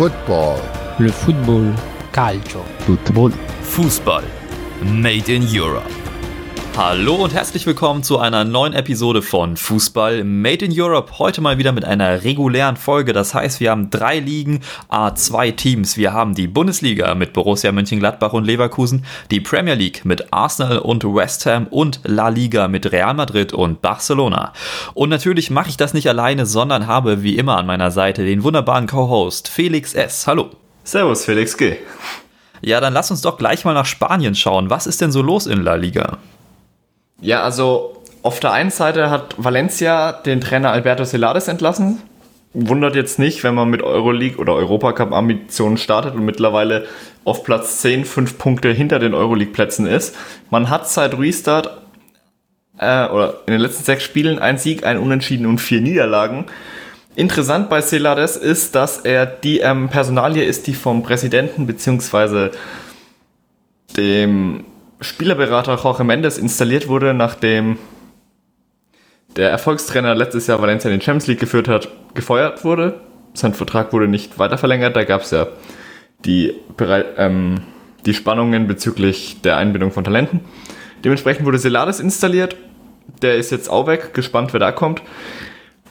Football. Le football. Calcio. Football. Fußball. Made in Europe. Hallo und herzlich willkommen zu einer neuen Episode von Fußball Made in Europe. Heute mal wieder mit einer regulären Folge. Das heißt, wir haben drei Ligen, A2 Teams. Wir haben die Bundesliga mit Borussia Mönchengladbach und Leverkusen, die Premier League mit Arsenal und West Ham und La Liga mit Real Madrid und Barcelona. Und natürlich mache ich das nicht alleine, sondern habe wie immer an meiner Seite den wunderbaren Co-Host Felix S. Hallo. Servus, Felix G. Ja, dann lass uns doch gleich mal nach Spanien schauen. Was ist denn so los in La Liga? Ja, also auf der einen Seite hat Valencia den Trainer Alberto Celades entlassen. Wundert jetzt nicht, wenn man mit Euroleague oder Europacup-Ambitionen startet und mittlerweile auf Platz 10 fünf Punkte hinter den Euroleague-Plätzen ist. Man hat seit Restart äh, oder in den letzten sechs Spielen ein Sieg, ein Unentschieden und vier Niederlagen. Interessant bei Celades ist, dass er die ähm, Personalie ist, die vom Präsidenten bzw. dem Spielerberater Jorge Mendes installiert wurde, nachdem der Erfolgstrainer letztes Jahr Valencia in den Champions League geführt hat, gefeuert wurde. Sein Vertrag wurde nicht weiter verlängert. Da gab es ja die, ähm, die Spannungen bezüglich der Einbindung von Talenten. Dementsprechend wurde Celades installiert. Der ist jetzt auch weg. Gespannt, wer da kommt.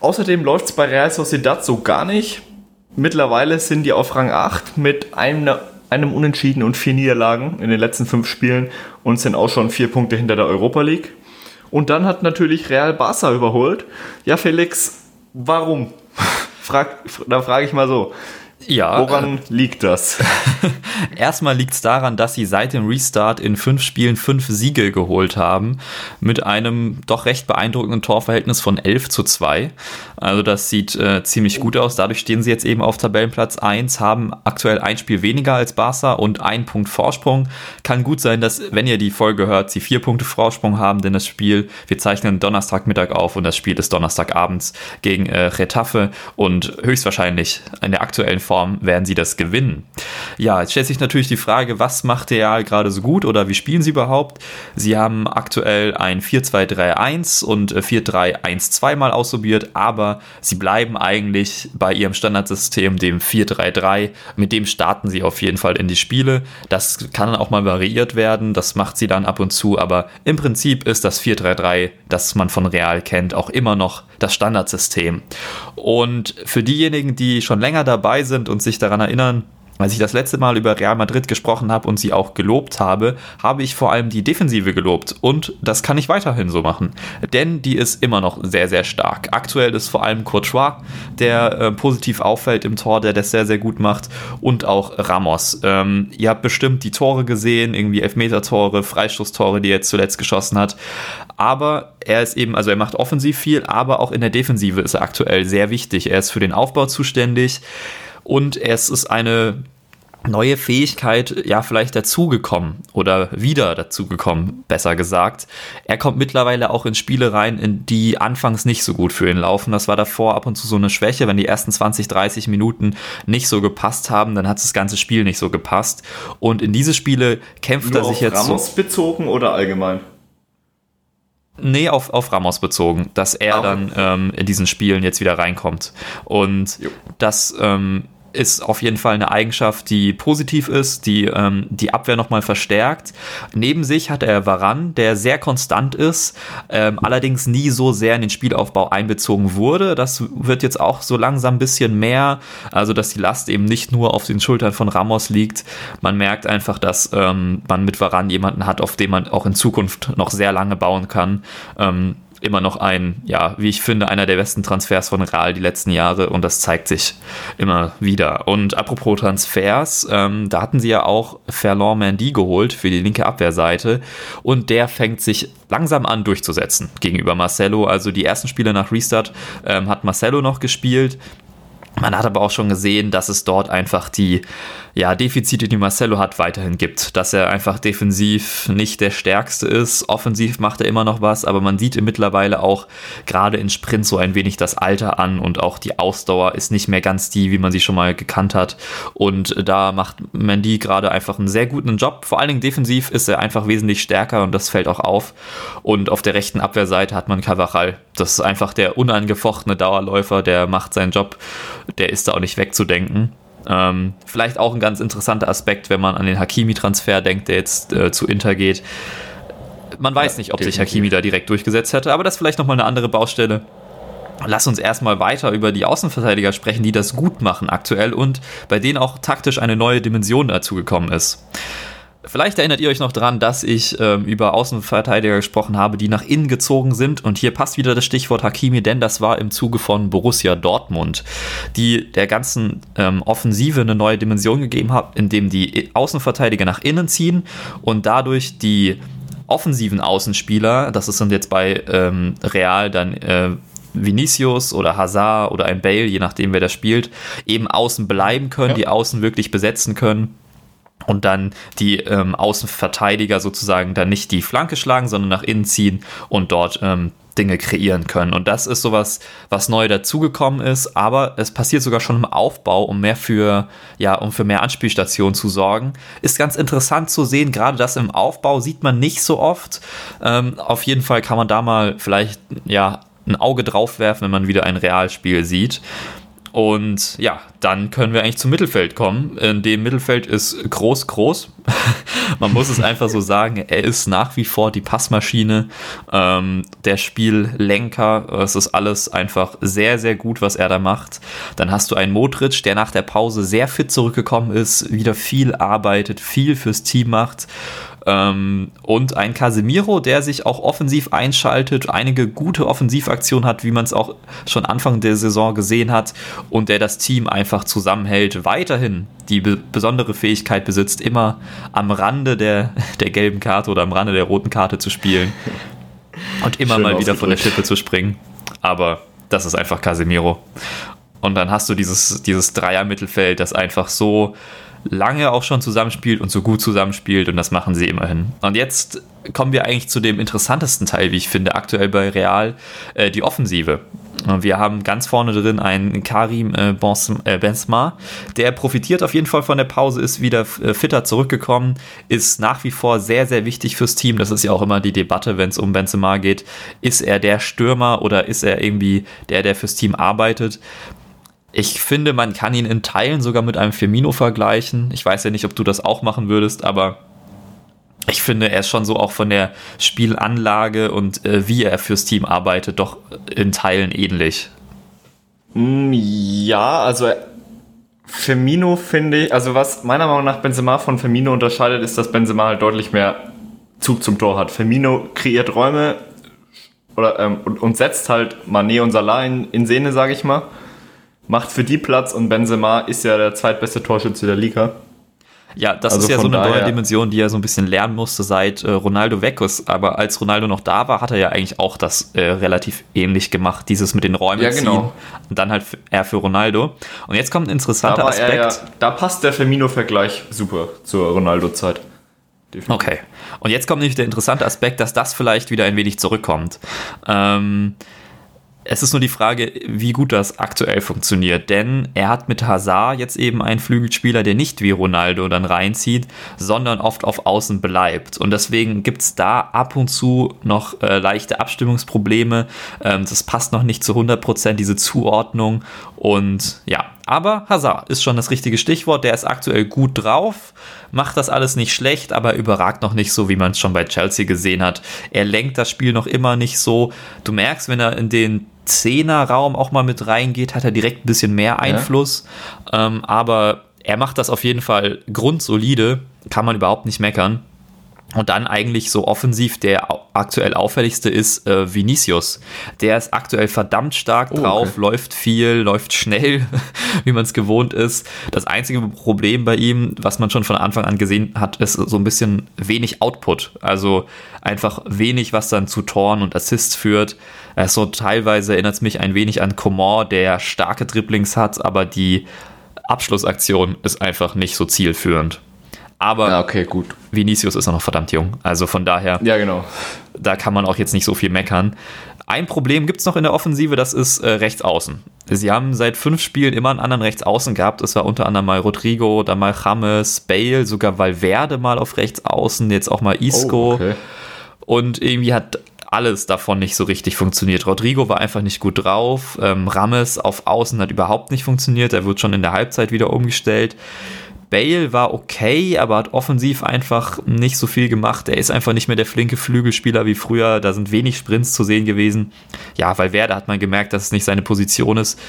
Außerdem läuft es bei Real Sociedad so gar nicht. Mittlerweile sind die auf Rang 8 mit einem einem Unentschieden und vier Niederlagen in den letzten fünf Spielen und sind auch schon vier Punkte hinter der Europa League. Und dann hat natürlich Real Barca überholt. Ja, Felix, warum? Frag, da frage ich mal so. Ja. Woran äh, liegt das? Erstmal liegt es daran, dass sie seit dem Restart in fünf Spielen fünf Siege geholt haben, mit einem doch recht beeindruckenden Torverhältnis von 11 zu 2. Also das sieht äh, ziemlich gut aus. Dadurch stehen sie jetzt eben auf Tabellenplatz 1, haben aktuell ein Spiel weniger als Barca und ein Punkt Vorsprung. Kann gut sein, dass, wenn ihr die Folge hört, sie vier Punkte Vorsprung haben, denn das Spiel, wir zeichnen Donnerstagmittag auf und das Spiel ist Donnerstagabends gegen äh, Retafe und höchstwahrscheinlich in der aktuellen Form werden sie das gewinnen. Ja, jetzt stellt sich natürlich die Frage, was macht Real gerade so gut oder wie spielen sie überhaupt? Sie haben aktuell ein 4-2-3-1 und 4-3-1-2 mal ausprobiert, aber sie bleiben eigentlich bei ihrem Standardsystem, dem 4-3-3. Mit dem starten sie auf jeden Fall in die Spiele. Das kann auch mal variiert werden, das macht sie dann ab und zu, aber im Prinzip ist das 4-3-3, das man von Real kennt, auch immer noch das Standardsystem. Und für diejenigen, die schon länger dabei sind und sich daran erinnern, als ich das letzte Mal über Real Madrid gesprochen habe und sie auch gelobt habe, habe ich vor allem die Defensive gelobt. Und das kann ich weiterhin so machen. Denn die ist immer noch sehr, sehr stark. Aktuell ist vor allem Courtois, der äh, positiv auffällt im Tor, der das sehr, sehr gut macht. Und auch Ramos. Ähm, ihr habt bestimmt die Tore gesehen, irgendwie Elfmeter-Tore, Freistoßtore, die er jetzt zuletzt geschossen hat. Aber er ist eben, also er macht offensiv viel, aber auch in der Defensive ist er aktuell sehr wichtig. Er ist für den Aufbau zuständig und es ist eine neue Fähigkeit ja vielleicht dazugekommen oder wieder dazugekommen, besser gesagt. Er kommt mittlerweile auch in Spiele rein, in die anfangs nicht so gut für ihn laufen. Das war davor ab und zu so eine Schwäche, wenn die ersten 20, 30 Minuten nicht so gepasst haben, dann hat das ganze Spiel nicht so gepasst. Und in diese Spiele kämpft Nur er sich jetzt Ramos so bezogen oder allgemein? Nee, auf, auf Ramos bezogen, dass er ah, okay. dann ähm, in diesen Spielen jetzt wieder reinkommt. Und jo. das ähm, ist auf jeden Fall eine Eigenschaft, die positiv ist, die ähm, die Abwehr nochmal verstärkt. Neben sich hat er Varan, der sehr konstant ist, ähm, allerdings nie so sehr in den Spielaufbau einbezogen wurde. Das wird jetzt auch so langsam ein bisschen mehr, also dass die Last eben nicht nur auf den Schultern von Ramos liegt. Man merkt einfach, dass ähm, man mit Varan jemanden hat, auf den man auch in Zukunft noch sehr lange bauen kann. Ähm, immer noch ein, ja, wie ich finde, einer der besten Transfers von Real die letzten Jahre und das zeigt sich immer wieder. Und apropos Transfers, ähm, da hatten sie ja auch Ferland Mandy geholt für die linke Abwehrseite und der fängt sich langsam an durchzusetzen gegenüber Marcelo. Also die ersten Spiele nach Restart ähm, hat Marcelo noch gespielt. Man hat aber auch schon gesehen, dass es dort einfach die ja, Defizite, die Marcelo hat, weiterhin gibt. Dass er einfach defensiv nicht der Stärkste ist. Offensiv macht er immer noch was, aber man sieht mittlerweile auch gerade in Sprint so ein wenig das Alter an und auch die Ausdauer ist nicht mehr ganz die, wie man sie schon mal gekannt hat. Und da macht Mandy gerade einfach einen sehr guten Job. Vor allen Dingen defensiv ist er einfach wesentlich stärker und das fällt auch auf. Und auf der rechten Abwehrseite hat man Cavachal. Das ist einfach der unangefochtene Dauerläufer, der macht seinen Job. Der ist da auch nicht wegzudenken. Ähm, vielleicht auch ein ganz interessanter Aspekt, wenn man an den Hakimi-Transfer denkt, der jetzt äh, zu Inter geht. Man weiß nicht, ob sich Hakimi da direkt durchgesetzt hätte, aber das ist vielleicht nochmal eine andere Baustelle. Lass uns erstmal weiter über die Außenverteidiger sprechen, die das gut machen aktuell und bei denen auch taktisch eine neue Dimension dazugekommen ist. Vielleicht erinnert ihr euch noch dran, dass ich ähm, über Außenverteidiger gesprochen habe, die nach innen gezogen sind. Und hier passt wieder das Stichwort Hakimi, denn das war im Zuge von Borussia Dortmund, die der ganzen ähm, Offensive eine neue Dimension gegeben hat, indem die Außenverteidiger nach innen ziehen und dadurch die offensiven Außenspieler, das sind jetzt bei ähm, Real dann äh, Vinicius oder Hazard oder ein Bale, je nachdem wer das spielt, eben außen bleiben können, ja. die Außen wirklich besetzen können und dann die ähm, Außenverteidiger sozusagen dann nicht die Flanke schlagen, sondern nach innen ziehen und dort ähm, Dinge kreieren können. Und das ist sowas, was neu dazugekommen ist, aber es passiert sogar schon im Aufbau, um mehr für, ja, um für mehr Anspielstationen zu sorgen. Ist ganz interessant zu sehen, gerade das im Aufbau sieht man nicht so oft. Ähm, auf jeden Fall kann man da mal vielleicht, ja, ein Auge drauf werfen, wenn man wieder ein Realspiel sieht. Und ja, dann können wir eigentlich zum Mittelfeld kommen. In dem Mittelfeld ist groß, groß. Man muss es einfach so sagen. Er ist nach wie vor die Passmaschine, ähm, der Spiellenker. Es ist alles einfach sehr, sehr gut, was er da macht. Dann hast du einen Modric, der nach der Pause sehr fit zurückgekommen ist, wieder viel arbeitet, viel fürs Team macht. Ähm, und ein Casemiro, der sich auch offensiv einschaltet, einige gute Offensivaktionen hat, wie man es auch schon Anfang der Saison gesehen hat, und der das Team einfach zusammenhält, weiterhin die be besondere Fähigkeit besitzt, immer am Rande der, der gelben Karte oder am Rande der roten Karte zu spielen und immer Schön mal wieder von der Schippe zu springen. Aber das ist einfach Casemiro. Und dann hast du dieses, dieses Dreier-Mittelfeld, das einfach so lange auch schon zusammenspielt und so gut zusammenspielt und das machen sie immerhin. Und jetzt kommen wir eigentlich zu dem interessantesten Teil, wie ich finde, aktuell bei Real, äh, die Offensive. Wir haben ganz vorne drin einen Karim äh, äh, Benzema, der profitiert auf jeden Fall von der Pause, ist wieder äh, fitter zurückgekommen, ist nach wie vor sehr, sehr wichtig fürs Team. Das ist ja auch immer die Debatte, wenn es um Benzema geht. Ist er der Stürmer oder ist er irgendwie der, der fürs Team arbeitet? Ich finde, man kann ihn in Teilen sogar mit einem Firmino vergleichen. Ich weiß ja nicht, ob du das auch machen würdest, aber ich finde, er ist schon so auch von der Spielanlage und äh, wie er fürs Team arbeitet, doch in Teilen ähnlich. Mm, ja, also Firmino finde ich, also was meiner Meinung nach Benzema von Firmino unterscheidet, ist, dass Benzema halt deutlich mehr Zug zum Tor hat. Firmino kreiert Räume oder, ähm, und, und, setzt halt Mané und Salah in, in Szene, sage ich mal macht für die Platz und Benzema ist ja der zweitbeste Torschütze der Liga. Ja, das also ist ja so eine neue Dimension, die er so ein bisschen lernen musste seit äh, Ronaldo weg ist. Aber als Ronaldo noch da war, hat er ja eigentlich auch das äh, relativ ähnlich gemacht, dieses mit den Räumen ja, genau. ziehen. Und dann halt er für Ronaldo. Und jetzt kommt ein interessanter da Aspekt. Ja, da passt der Firmino-Vergleich super zur Ronaldo-Zeit. Okay. Und jetzt kommt nämlich der interessante Aspekt, dass das vielleicht wieder ein wenig zurückkommt. Ähm, es ist nur die Frage, wie gut das aktuell funktioniert, denn er hat mit Hazard jetzt eben einen Flügelspieler, der nicht wie Ronaldo dann reinzieht, sondern oft auf Außen bleibt. Und deswegen gibt es da ab und zu noch äh, leichte Abstimmungsprobleme. Ähm, das passt noch nicht zu 100%, diese Zuordnung. Und ja, aber Hazard ist schon das richtige Stichwort. Der ist aktuell gut drauf, macht das alles nicht schlecht, aber überragt noch nicht so, wie man es schon bei Chelsea gesehen hat. Er lenkt das Spiel noch immer nicht so. Du merkst, wenn er in den Zehnerraum auch mal mit reingeht, hat er direkt ein bisschen mehr Einfluss. Ja. Ähm, aber er macht das auf jeden Fall grundsolide, kann man überhaupt nicht meckern. Und dann eigentlich so offensiv der aktuell auffälligste ist äh, Vinicius. Der ist aktuell verdammt stark oh, drauf, okay. läuft viel, läuft schnell, wie man es gewohnt ist. Das einzige Problem bei ihm, was man schon von Anfang an gesehen hat, ist so ein bisschen wenig Output. Also einfach wenig, was dann zu Toren und Assists führt. so teilweise erinnert es mich ein wenig an Coman, der starke Dribblings hat, aber die Abschlussaktion ist einfach nicht so zielführend. Aber ja, okay, gut. Vinicius ist noch verdammt jung. Also von daher, ja, genau. da kann man auch jetzt nicht so viel meckern. Ein Problem gibt es noch in der Offensive, das ist äh, Rechtsaußen. Sie haben seit fünf Spielen immer einen anderen Rechtsaußen gehabt. Es war unter anderem mal Rodrigo, dann mal James, Bale, sogar Valverde mal auf Rechtsaußen, jetzt auch mal Isco. Oh, okay. Und irgendwie hat alles davon nicht so richtig funktioniert. Rodrigo war einfach nicht gut drauf. Ähm, Rames auf Außen hat überhaupt nicht funktioniert. Er wird schon in der Halbzeit wieder umgestellt. Bale war okay, aber hat offensiv einfach nicht so viel gemacht. Er ist einfach nicht mehr der flinke Flügelspieler wie früher. Da sind wenig Sprints zu sehen gewesen. Ja, weil Werder hat man gemerkt, dass es nicht seine Position ist.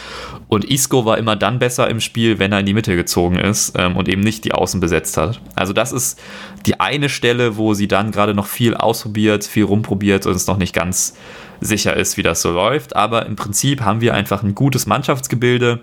Und Isco war immer dann besser im Spiel, wenn er in die Mitte gezogen ist ähm, und eben nicht die Außen besetzt hat. Also das ist die eine Stelle, wo sie dann gerade noch viel ausprobiert, viel rumprobiert und es noch nicht ganz sicher ist, wie das so läuft. Aber im Prinzip haben wir einfach ein gutes Mannschaftsgebilde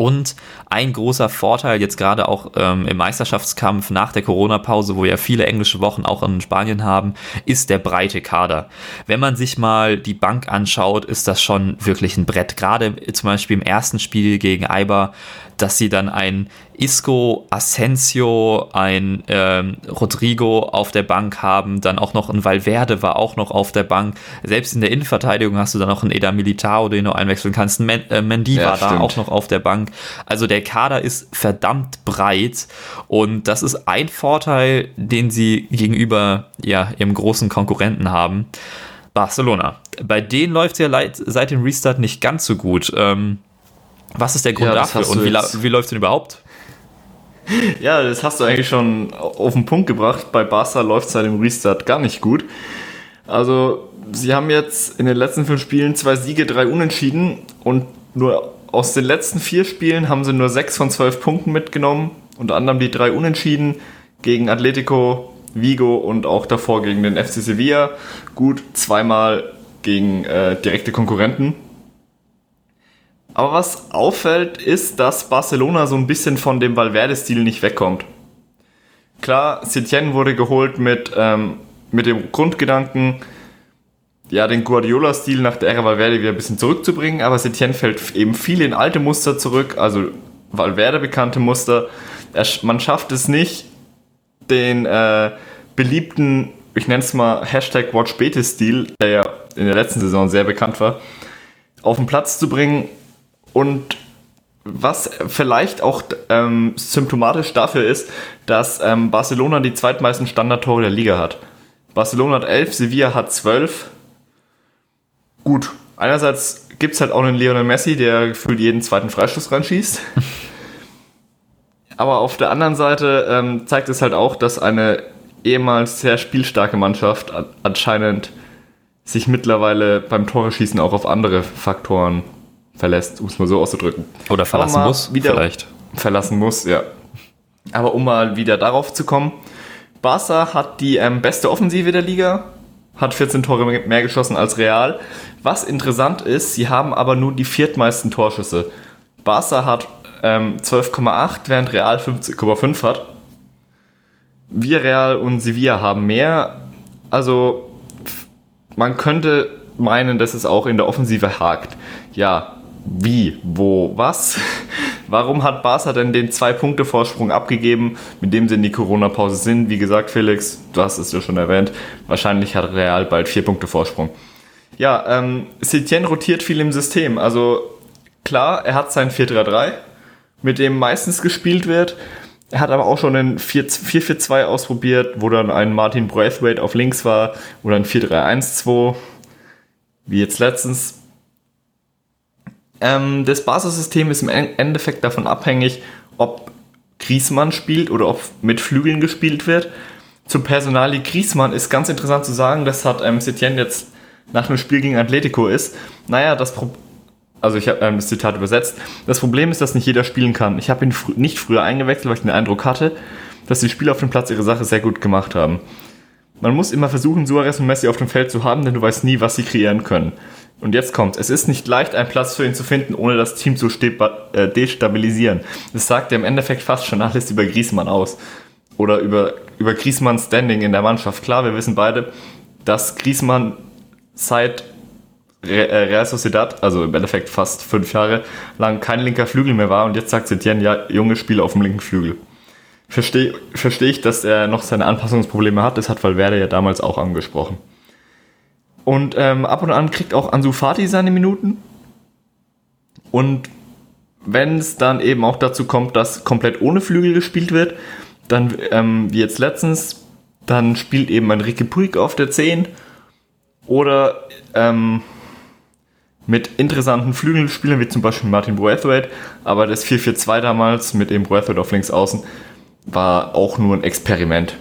und ein großer Vorteil jetzt gerade auch ähm, im Meisterschaftskampf nach der Corona-Pause, wo ja viele englische Wochen auch in Spanien haben, ist der breite Kader. Wenn man sich mal die Bank anschaut, ist das schon wirklich ein Brett. Gerade zum Beispiel im ersten Spiel gegen Eibar, dass sie dann ein Isco, Asensio, ein ähm, Rodrigo auf der Bank haben, dann auch noch ein Valverde war auch noch auf der Bank. Selbst in der Innenverteidigung hast du dann noch einen Eda Militao, den du einwechseln kannst. Men äh, Mendy ja, war stimmt. da auch noch auf der Bank. Also der Kader ist verdammt breit und das ist ein Vorteil, den sie gegenüber ja, ihrem großen Konkurrenten haben. Barcelona. Bei denen läuft es ja seit dem Restart nicht ganz so gut. Ähm, was ist der Grund ja, dafür und wie, wie läuft es denn überhaupt? Ja, das hast du eigentlich schon auf den Punkt gebracht. Bei Barca läuft es seit dem Restart gar nicht gut. Also, sie haben jetzt in den letzten fünf Spielen zwei Siege, drei Unentschieden und nur aus den letzten vier Spielen haben sie nur sechs von zwölf Punkten mitgenommen. Unter anderem die drei Unentschieden gegen Atletico, Vigo und auch davor gegen den FC Sevilla. Gut, zweimal gegen äh, direkte Konkurrenten. Aber was auffällt, ist, dass Barcelona so ein bisschen von dem Valverde-Stil nicht wegkommt. Klar, Setien wurde geholt mit, ähm, mit dem Grundgedanken, ja, den Guardiola-Stil nach der Ära Valverde wieder ein bisschen zurückzubringen, aber Setien fällt eben viel in alte Muster zurück, also Valverde bekannte Muster. Er, man schafft es nicht, den äh, beliebten, ich nenne es mal Hashtag WatchBete-Stil, der ja in der letzten Saison sehr bekannt war, auf den Platz zu bringen und was vielleicht auch ähm, symptomatisch dafür ist, dass ähm, Barcelona die zweitmeisten Standardtore der Liga hat. Barcelona hat 11, Sevilla hat 12. Gut, einerseits gibt es halt auch einen Lionel Messi, der gefühlt jeden zweiten Freistoß reinschießt. Aber auf der anderen Seite ähm, zeigt es halt auch, dass eine ehemals sehr spielstarke Mannschaft anscheinend sich mittlerweile beim Tore-Schießen auch auf andere Faktoren verlässt, um es mal so auszudrücken. Oder verlassen muss, wieder vielleicht. Verlassen muss, ja. Aber um mal wieder darauf zu kommen, Barca hat die ähm, beste Offensive der Liga, hat 14 Tore mehr geschossen als Real. Was interessant ist, sie haben aber nur die viertmeisten Torschüsse. Barca hat ähm, 12,8, während Real 15,5 hat. Wir Real und Sevilla haben mehr. Also man könnte meinen, dass es auch in der Offensive hakt. Ja, wie, wo, was? Warum hat Barca denn den Zwei-Punkte-Vorsprung abgegeben, mit dem sie in die Corona-Pause sind? Wie gesagt, Felix, du hast es ja schon erwähnt, wahrscheinlich hat Real bald vier Punkte Vorsprung. Ja, ähm, Setien rotiert viel im System. Also klar, er hat sein 4-3-3, mit dem meistens gespielt wird. Er hat aber auch schon ein 4-4-2 ausprobiert, wo dann ein Martin Braithwaite auf links war oder ein 4-3-1-2, wie jetzt letztens. Ähm, das Basissystem ist im Endeffekt davon abhängig, ob Griesmann spielt oder ob mit Flügeln gespielt wird. Zum Personali Griesmann ist ganz interessant zu sagen, das hat ähm, Setien jetzt nach einem Spiel gegen Atletico ist. Naja, das Pro also ich habe ähm, das Zitat übersetzt. Das Problem ist, dass nicht jeder spielen kann. Ich habe ihn fr nicht früher eingewechselt, weil ich den Eindruck hatte, dass die Spieler auf dem Platz ihre Sache sehr gut gemacht haben. Man muss immer versuchen, Suarez und Messi auf dem Feld zu haben, denn du weißt nie, was sie kreieren können. Und jetzt kommt, es ist nicht leicht, einen Platz für ihn zu finden, ohne das Team zu äh, destabilisieren. Das sagt ja im Endeffekt fast schon alles über Griesmann aus. Oder über, über Griesmanns Standing in der Mannschaft. Klar, wir wissen beide, dass Griesmann seit äh, Real Sociedad, also im Endeffekt fast fünf Jahre lang kein linker Flügel mehr war und jetzt sagt Setien, ja, junge Spieler auf dem linken Flügel. Verstehe versteh ich, dass er noch seine Anpassungsprobleme hat, das hat Valverde ja damals auch angesprochen. Und ähm, ab und an kriegt auch Ansu Fati seine Minuten. Und wenn es dann eben auch dazu kommt, dass komplett ohne Flügel gespielt wird, dann, ähm, wie jetzt letztens, dann spielt eben Enrique Puig auf der 10 Oder ähm, mit interessanten Flügelspielern, wie zum Beispiel Martin Braithwaite. Aber das 4-4-2 damals mit dem Braithwaite auf links außen war auch nur ein Experiment.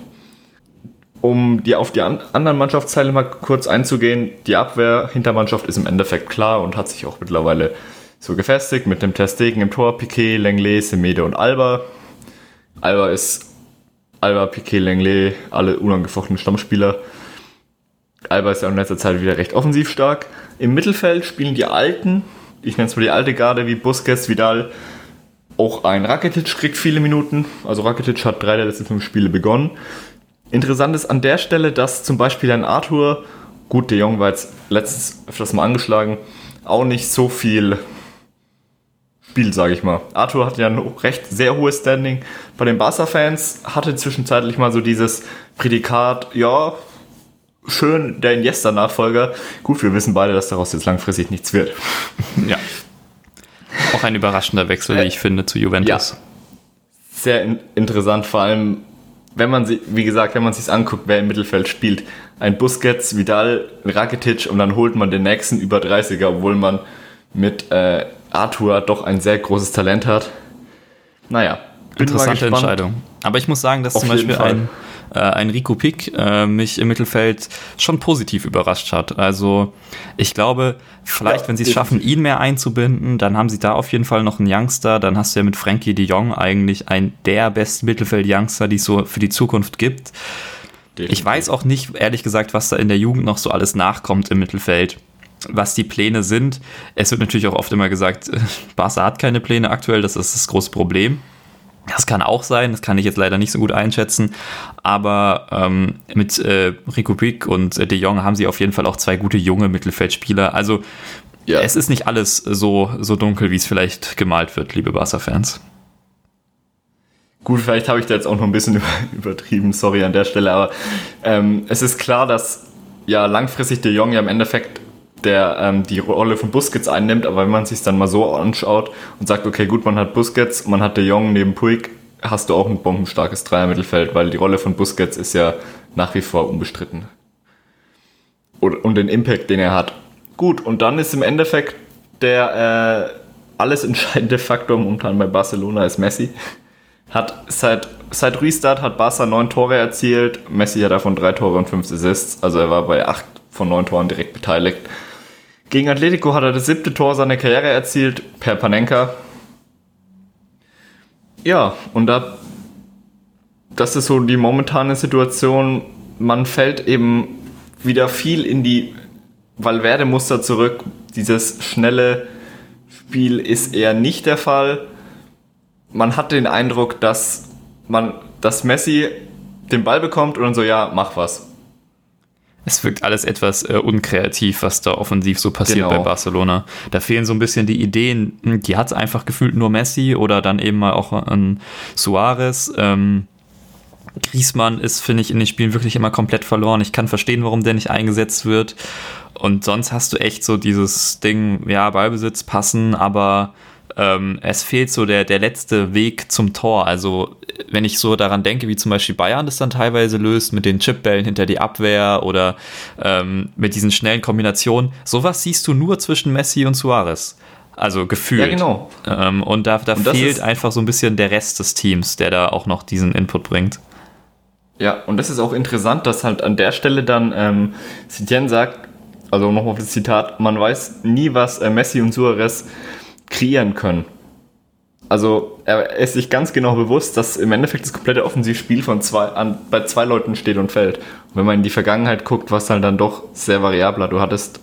Um die, auf die an, anderen Mannschaftsteile mal kurz einzugehen, die Abwehr-Hintermannschaft ist im Endeffekt klar und hat sich auch mittlerweile so gefestigt mit dem Testegen im Tor, Piquet, Lenglet, Semede und Alba. Alba ist Alba, Piquet, Lenglet, alle unangefochtenen Stammspieler. Alba ist ja in letzter Zeit wieder recht offensiv stark. Im Mittelfeld spielen die Alten, ich nenne es mal die alte Garde wie Busquets, Vidal, auch ein Rakitic kriegt viele Minuten. Also Rakitic hat drei der letzten fünf Spiele begonnen. Interessant ist an der Stelle, dass zum Beispiel ein Arthur, gut, de Jong war jetzt letztens öfters mal angeschlagen, auch nicht so viel spielt, sage ich mal. Arthur hat ja ein recht sehr hohes Standing bei den Barca-Fans, hatte zwischenzeitlich mal so dieses Prädikat, ja, schön, der Iniesta-Nachfolger. Gut, wir wissen beide, dass daraus jetzt langfristig nichts wird. Ja. Auch ein überraschender Wechsel, wie ich finde, zu Juventus. Ja. Sehr in interessant, vor allem, wenn man sie, wie gesagt, wenn man sich anguckt, wer im Mittelfeld spielt. Ein Busquets, Vidal, Rakitic und dann holt man den nächsten über 30er, obwohl man mit äh, Arthur doch ein sehr großes Talent hat. Naja. Interessante Entscheidung. Aber ich muss sagen, dass Auf zum Beispiel ein, äh, ein Rico Pick äh, mich im Mittelfeld schon positiv überrascht hat. Also ich glaube, vielleicht, ja, wenn sie es schaffen, ihn mehr einzubinden, dann haben sie da auf jeden Fall noch einen Youngster. Dann hast du ja mit Frankie de Jong eigentlich ein der beste Mittelfeld-Youngster, die es so für die Zukunft gibt. Definitiv. Ich weiß auch nicht, ehrlich gesagt, was da in der Jugend noch so alles nachkommt im Mittelfeld was die Pläne sind. Es wird natürlich auch oft immer gesagt, Barca hat keine Pläne aktuell, das ist das große Problem. Das kann auch sein, das kann ich jetzt leider nicht so gut einschätzen. Aber ähm, mit äh, Rico Pick und äh, De Jong haben sie auf jeden Fall auch zwei gute junge Mittelfeldspieler. Also ja. es ist nicht alles so, so dunkel, wie es vielleicht gemalt wird, liebe Barca-Fans. Gut, vielleicht habe ich da jetzt auch noch ein bisschen übertrieben, sorry an der Stelle, aber ähm, es ist klar, dass ja langfristig De Jong ja im Endeffekt der ähm, die Rolle von Busquets einnimmt, aber wenn man sich dann mal so anschaut und sagt, okay, gut, man hat Busquets, man hat De Jong neben Puig, hast du auch ein bombenstarkes Dreier-Mittelfeld, weil die Rolle von Busquets ist ja nach wie vor unbestritten. Und, und den Impact, den er hat. Gut, und dann ist im Endeffekt der äh, alles entscheidende Faktor momentan bei Barcelona ist Messi. Hat seit, seit Restart hat Barca neun Tore erzielt, Messi hat davon drei Tore und fünf Assists, also er war bei acht von neun Toren direkt beteiligt. Gegen Atletico hat er das siebte Tor seiner Karriere erzielt, per Panenka. Ja, und da, das ist so die momentane Situation. Man fällt eben wieder viel in die Valverde-Muster zurück. Dieses schnelle Spiel ist eher nicht der Fall. Man hat den Eindruck, dass man, dass Messi den Ball bekommt und dann so, ja, mach was es wirkt alles etwas äh, unkreativ, was da offensiv so passiert genau. bei Barcelona. Da fehlen so ein bisschen die Ideen. Hm, die hat es einfach gefühlt nur Messi oder dann eben mal auch an Suarez. Ähm, Griesmann ist, finde ich, in den Spielen wirklich immer komplett verloren. Ich kann verstehen, warum der nicht eingesetzt wird. Und sonst hast du echt so dieses Ding, ja, Ballbesitz passen, aber ähm, es fehlt so der, der letzte Weg zum Tor. Also, wenn ich so daran denke, wie zum Beispiel Bayern das dann teilweise löst, mit den Chipbällen hinter die Abwehr oder ähm, mit diesen schnellen Kombinationen, sowas siehst du nur zwischen Messi und Suarez. Also gefühlt. Ja, genau. Ähm, und da, da und fehlt einfach so ein bisschen der Rest des Teams, der da auch noch diesen Input bringt. Ja, und das ist auch interessant, dass halt an der Stelle dann ähm, Sitien sagt, also nochmal das Zitat, man weiß nie, was äh, Messi und Suarez kreieren können. Also er ist sich ganz genau bewusst, dass im Endeffekt das komplette Offensivspiel von zwei, an, bei zwei Leuten steht und fällt. Und wenn man in die Vergangenheit guckt, was halt dann doch sehr variabler. Du hattest,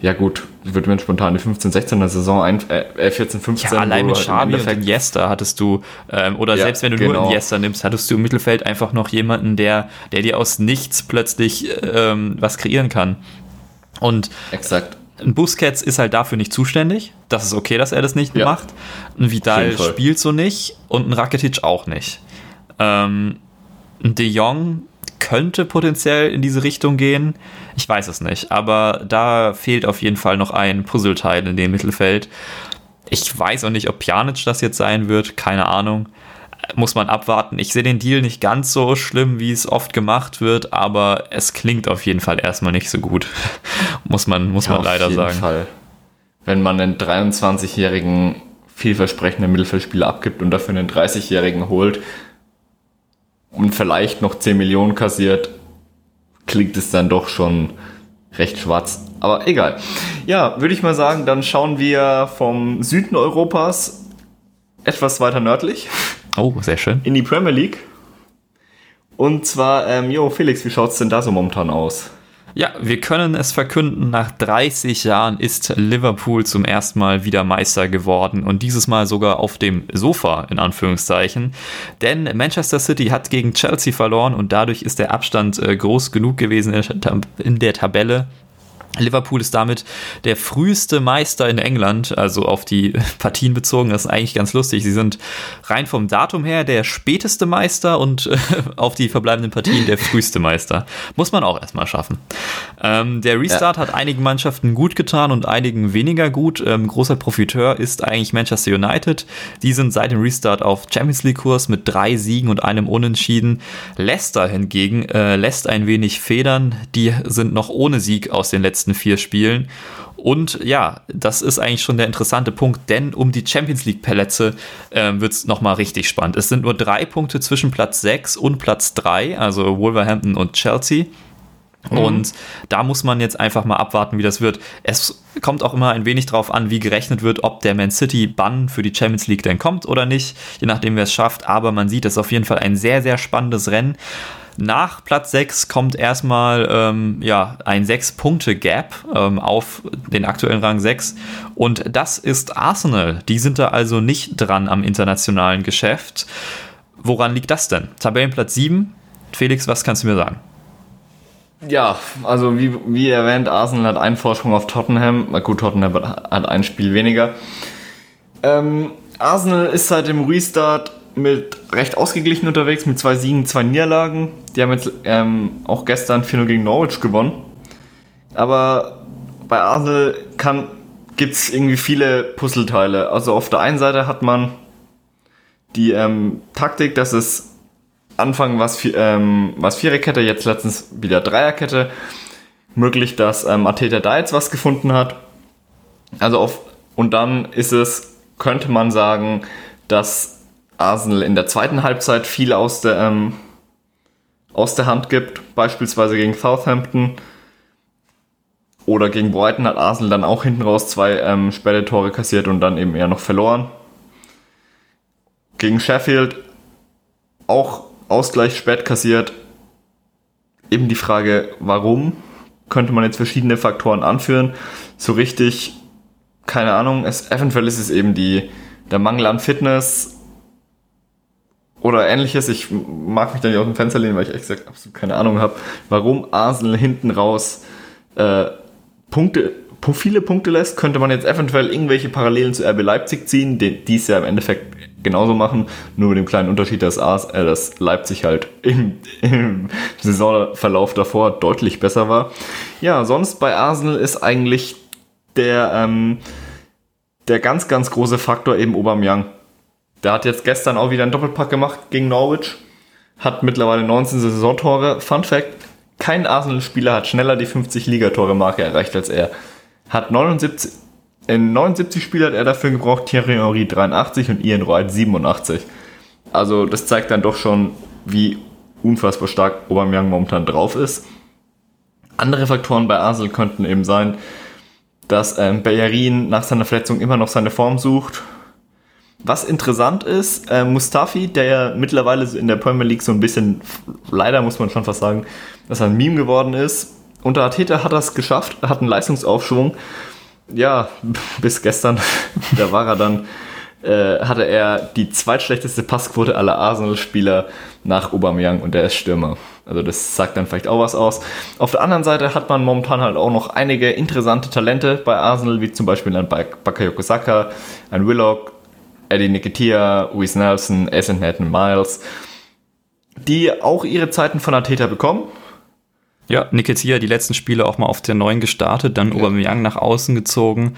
ja gut, ich würde mir spontan die 15, 16er Saison ein, äh, 14, 15. Ja, allein mit Xavi und Iniesta hattest du, ähm, oder ja, selbst wenn du genau. nur Iniesta nimmst, hattest du im Mittelfeld einfach noch jemanden, der, der dir aus nichts plötzlich ähm, was kreieren kann. Und Exakt ein Busquets ist halt dafür nicht zuständig. Das ist okay, dass er das nicht ja. macht. Ein Vidal spielt so nicht und ein Rakitic auch nicht. Ähm, ein De Jong könnte potenziell in diese Richtung gehen. Ich weiß es nicht. Aber da fehlt auf jeden Fall noch ein Puzzleteil in dem Mittelfeld. Ich weiß auch nicht, ob Pjanic das jetzt sein wird. Keine Ahnung. Muss man abwarten. Ich sehe den Deal nicht ganz so schlimm, wie es oft gemacht wird, aber es klingt auf jeden Fall erstmal nicht so gut. muss man, muss ja, man leider sagen. Auf jeden Fall. Wenn man einen 23-jährigen vielversprechenden Mittelfeldspieler abgibt und dafür einen 30-jährigen holt und vielleicht noch 10 Millionen kassiert, klingt es dann doch schon recht schwarz. Aber egal. Ja, würde ich mal sagen, dann schauen wir vom Süden Europas etwas weiter nördlich. Oh, sehr schön. In die Premier League. Und zwar, ähm, jo, Felix, wie schaut es denn da so momentan aus? Ja, wir können es verkünden, nach 30 Jahren ist Liverpool zum ersten Mal wieder Meister geworden und dieses Mal sogar auf dem Sofa in Anführungszeichen. Denn Manchester City hat gegen Chelsea verloren und dadurch ist der Abstand äh, groß genug gewesen in der Tabelle. Liverpool ist damit der früheste Meister in England, also auf die Partien bezogen. Das ist eigentlich ganz lustig. Sie sind rein vom Datum her der späteste Meister und äh, auf die verbleibenden Partien der früheste Meister. Muss man auch erstmal schaffen. Ähm, der Restart ja. hat einigen Mannschaften gut getan und einigen weniger gut. Ähm, großer Profiteur ist eigentlich Manchester United. Die sind seit dem Restart auf Champions League-Kurs mit drei Siegen und einem Unentschieden. Leicester hingegen äh, lässt ein wenig federn. Die sind noch ohne Sieg aus den letzten letzten vier Spielen. Und ja, das ist eigentlich schon der interessante Punkt, denn um die Champions League-Plätze äh, wird es nochmal richtig spannend. Es sind nur drei Punkte zwischen Platz 6 und Platz 3, also Wolverhampton und Chelsea. Mhm. Und da muss man jetzt einfach mal abwarten, wie das wird. Es kommt auch immer ein wenig darauf an, wie gerechnet wird, ob der Man City-Bann für die Champions League denn kommt oder nicht, je nachdem, wer es schafft. Aber man sieht, es ist auf jeden Fall ein sehr, sehr spannendes Rennen. Nach Platz 6 kommt erstmal ähm, ja, ein 6-Punkte-Gap ähm, auf den aktuellen Rang 6. Und das ist Arsenal. Die sind da also nicht dran am internationalen Geschäft. Woran liegt das denn? Tabellenplatz 7. Felix, was kannst du mir sagen? Ja, also wie, wie erwähnt, Arsenal hat einen Vorsprung auf Tottenham. Gut, Tottenham hat ein Spiel weniger. Ähm, Arsenal ist seit dem Restart mit recht ausgeglichen unterwegs, mit zwei Siegen, zwei Niederlagen. Die haben jetzt ähm, auch gestern 4-0 gegen Norwich gewonnen. Aber bei Arsenal gibt es irgendwie viele Puzzleteile. Also auf der einen Seite hat man die ähm, Taktik, dass es Anfang was, ähm, was Viererkette, jetzt letztens wieder Dreierkette. Möglich, dass ähm, Ateta da jetzt was gefunden hat. Also auf, und dann ist es, könnte man sagen, dass Arsenal in der zweiten Halbzeit viel aus der, ähm, aus der Hand gibt, beispielsweise gegen Southampton oder gegen Brighton hat Arsenal dann auch hinten raus zwei ähm, späte Tore kassiert und dann eben eher noch verloren. Gegen Sheffield auch Ausgleich spät kassiert. Eben die Frage, warum? Könnte man jetzt verschiedene Faktoren anführen. So richtig, keine Ahnung. Es, eventuell ist es eben die, der Mangel an Fitness oder ähnliches. Ich mag mich da nicht aus dem Fenster lehnen, weil ich ehrlich gesagt absolut keine Ahnung habe, warum Arsenal hinten raus äh, Punkte, viele Punkte lässt. Könnte man jetzt eventuell irgendwelche Parallelen zu RB Leipzig ziehen, die, es ja im Endeffekt genauso machen, nur mit dem kleinen Unterschied, dass, Ars, äh, dass Leipzig halt im, im Saisonverlauf davor deutlich besser war. Ja, sonst bei Arsenal ist eigentlich der, ähm, der ganz, ganz große Faktor eben Aubameyang der hat jetzt gestern auch wieder einen Doppelpack gemacht gegen Norwich. Hat mittlerweile 19 Saisontore. Fun Fact: Kein Arsenal-Spieler hat schneller die 50 Ligatore-Marke erreicht als er. Hat 79, in 79 Spielen hat er dafür gebraucht, Thierry Henry 83 und Ian Wright 87. Also das zeigt dann doch schon, wie unfassbar stark Aubameyang momentan drauf ist. Andere Faktoren bei Arsenal könnten eben sein, dass ähm, Bellerin nach seiner Verletzung immer noch seine Form sucht was interessant ist, äh, Mustafi, der ja mittlerweile in der Premier League so ein bisschen, leider muss man schon fast sagen, dass er ein Meme geworden ist. Unter Ateta hat es geschafft, hat einen Leistungsaufschwung. Ja, bis gestern, da war er dann, äh, hatte er die zweitschlechteste Passquote aller Arsenal-Spieler nach Aubameyang und der ist Stürmer. Also das sagt dann vielleicht auch was aus. Auf der anderen Seite hat man momentan halt auch noch einige interessante Talente bei Arsenal, wie zum Beispiel ein Bakayoko Saka, ein Willock, Eddie Nikitia, Luis Nelson, Essen Hatton Miles, die auch ihre Zeiten von Ateta bekommen. Ja, Niketia die letzten Spiele auch mal auf der neuen gestartet, dann ja. Aubameyang nach außen gezogen.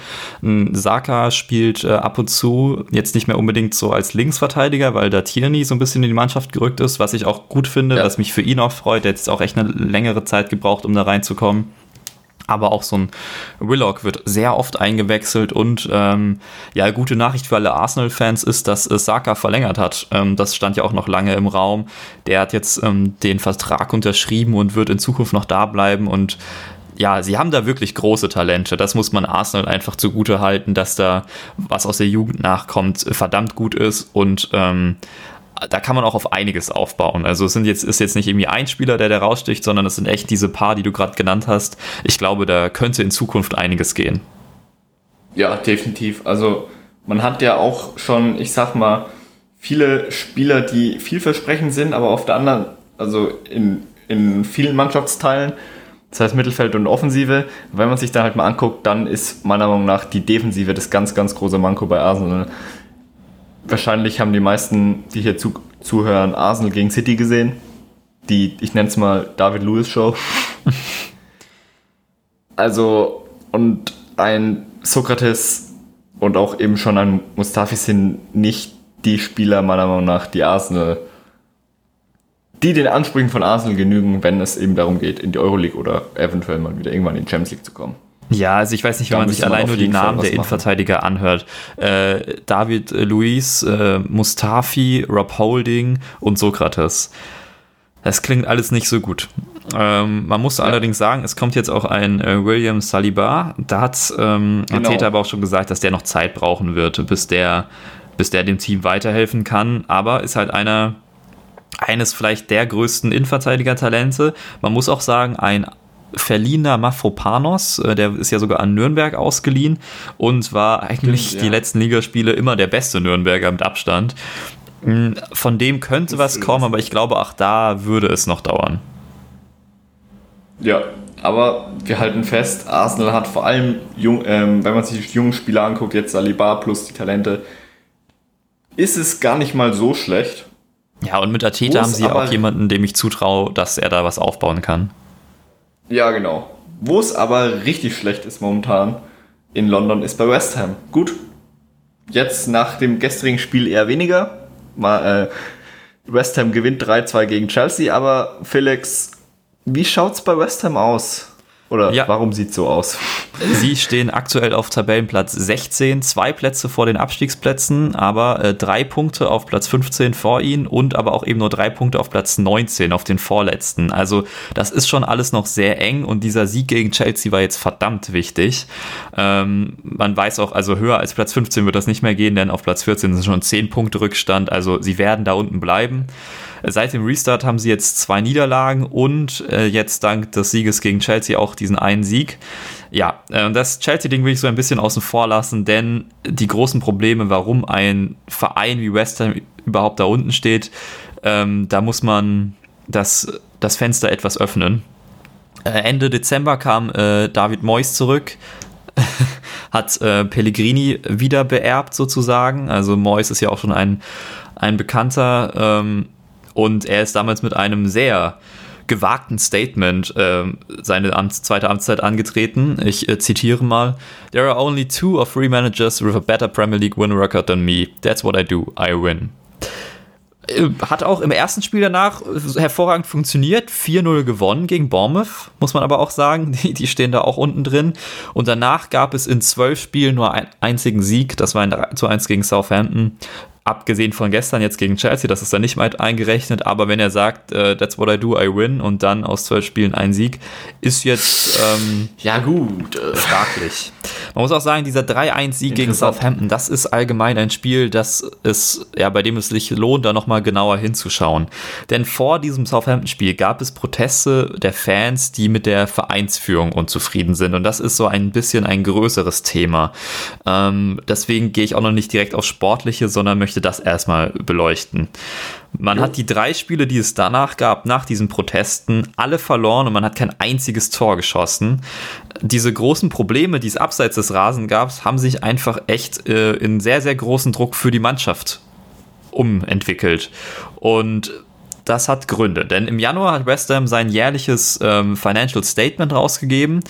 Saka spielt äh, ab und zu jetzt nicht mehr unbedingt so als Linksverteidiger, weil da Tierney so ein bisschen in die Mannschaft gerückt ist, was ich auch gut finde, ja. was mich für ihn auch freut. Der hat jetzt auch echt eine längere Zeit gebraucht, um da reinzukommen aber auch so ein Willock wird sehr oft eingewechselt und ähm, ja, gute Nachricht für alle Arsenal-Fans ist, dass Saka verlängert hat. Ähm, das stand ja auch noch lange im Raum. Der hat jetzt ähm, den Vertrag unterschrieben und wird in Zukunft noch da bleiben und ja, sie haben da wirklich große Talente. Das muss man Arsenal einfach zugute halten, dass da was aus der Jugend nachkommt, verdammt gut ist und ähm, da kann man auch auf einiges aufbauen. Also es sind jetzt, ist jetzt nicht irgendwie ein Spieler, der da raussticht, sondern es sind echt diese paar, die du gerade genannt hast. Ich glaube, da könnte in Zukunft einiges gehen. Ja, definitiv. Also man hat ja auch schon, ich sag mal, viele Spieler, die vielversprechend sind, aber auf der anderen, also in, in vielen Mannschaftsteilen, das heißt Mittelfeld und Offensive, wenn man sich da halt mal anguckt, dann ist meiner Meinung nach die Defensive das ganz, ganz große Manko bei Arsenal wahrscheinlich haben die meisten, die hier zu, zuhören, Arsenal gegen City gesehen. Die, ich nenne es mal David Lewis Show. also, und ein Sokrates und auch eben schon ein Mustafi sind nicht die Spieler meiner Meinung nach, die Arsenal, die den Ansprüchen von Arsenal genügen, wenn es eben darum geht, in die Euroleague oder eventuell mal wieder irgendwann in die Champions League zu kommen. Ja, also ich weiß nicht, wenn man sich allein nur die Namen der Innenverteidiger anhört. Äh, David äh, Luiz, äh, Mustafi, Rob Holding und Sokrates. Das klingt alles nicht so gut. Ähm, man muss ja. allerdings sagen, es kommt jetzt auch ein äh, William Saliba. Da hat ähm, genau. Arteta aber auch schon gesagt, dass der noch Zeit brauchen wird, bis der, bis der dem Team weiterhelfen kann. Aber ist halt einer, eines vielleicht der größten Innenverteidiger-Talente. Man muss auch sagen, ein verliehener Mafropanos, äh, der ist ja sogar an Nürnberg ausgeliehen und war eigentlich Stimmt, ja. die letzten Ligaspiele immer der beste Nürnberger mit Abstand. Hm, von dem könnte was kommen, aber ich glaube, auch da würde es noch dauern. Ja, aber wir halten fest, Arsenal hat vor allem, jung, ähm, wenn man sich die jungen Spieler anguckt, jetzt Saliba plus die Talente, ist es gar nicht mal so schlecht. Ja, und mit Ateta haben sie auch jemanden, dem ich zutraue, dass er da was aufbauen kann. Ja, genau. Wo es aber richtig schlecht ist momentan in London ist bei West Ham. Gut. Jetzt nach dem gestrigen Spiel eher weniger. Mal, äh, West Ham gewinnt 3-2 gegen Chelsea, aber Felix, wie schaut's bei West Ham aus? Oder ja. warum sieht es so aus? Sie stehen aktuell auf Tabellenplatz 16, zwei Plätze vor den Abstiegsplätzen, aber äh, drei Punkte auf Platz 15 vor ihnen und aber auch eben nur drei Punkte auf Platz 19, auf den vorletzten. Also das ist schon alles noch sehr eng und dieser Sieg gegen Chelsea war jetzt verdammt wichtig. Ähm, man weiß auch, also höher als Platz 15 wird das nicht mehr gehen, denn auf Platz 14 sind schon 10 Punkte Rückstand, also sie werden da unten bleiben. Seit dem Restart haben sie jetzt zwei Niederlagen und äh, jetzt dank des Sieges gegen Chelsea auch diesen einen Sieg. Ja, äh, das Chelsea-Ding will ich so ein bisschen außen vor lassen, denn die großen Probleme, warum ein Verein wie West Ham überhaupt da unten steht, ähm, da muss man das, das Fenster etwas öffnen. Äh, Ende Dezember kam äh, David Moyes zurück, hat äh, Pellegrini wieder beerbt sozusagen. Also Moyes ist ja auch schon ein, ein bekannter ähm, und er ist damals mit einem sehr gewagten Statement äh, seine Amts zweite Amtszeit angetreten. Ich äh, zitiere mal: There are only two or three managers with a better Premier League win record than me. That's what I do. I win. Äh, hat auch im ersten Spiel danach hervorragend funktioniert. 4-0 gewonnen gegen Bournemouth, muss man aber auch sagen. Die, die, stehen da auch unten drin. Und danach gab es in zwölf Spielen nur einen einzigen Sieg. Das war ein 3 zu 1 gegen Southampton abgesehen von gestern jetzt gegen Chelsea, das ist da nicht mal eingerechnet, aber wenn er sagt, uh, that's what I do, I win und dann aus zwölf Spielen ein Sieg, ist jetzt ähm, ja gut äh, fraglich. Man muss auch sagen, dieser 3-1-Sieg gegen Southampton, das ist allgemein ein Spiel, das ist, ja, bei dem es sich lohnt, da nochmal genauer hinzuschauen. Denn vor diesem Southampton-Spiel gab es Proteste der Fans, die mit der Vereinsführung unzufrieden sind. Und das ist so ein bisschen ein größeres Thema. Ähm, deswegen gehe ich auch noch nicht direkt aufs Sportliche, sondern möchte das erstmal beleuchten. Man jo. hat die drei Spiele, die es danach gab, nach diesen Protesten, alle verloren und man hat kein einziges Tor geschossen. Diese großen Probleme, die es abseits des Rasen gab, haben sich einfach echt äh, in sehr, sehr großen Druck für die Mannschaft umentwickelt. Und das hat Gründe, denn im Januar hat West Ham sein jährliches ähm, Financial Statement rausgegeben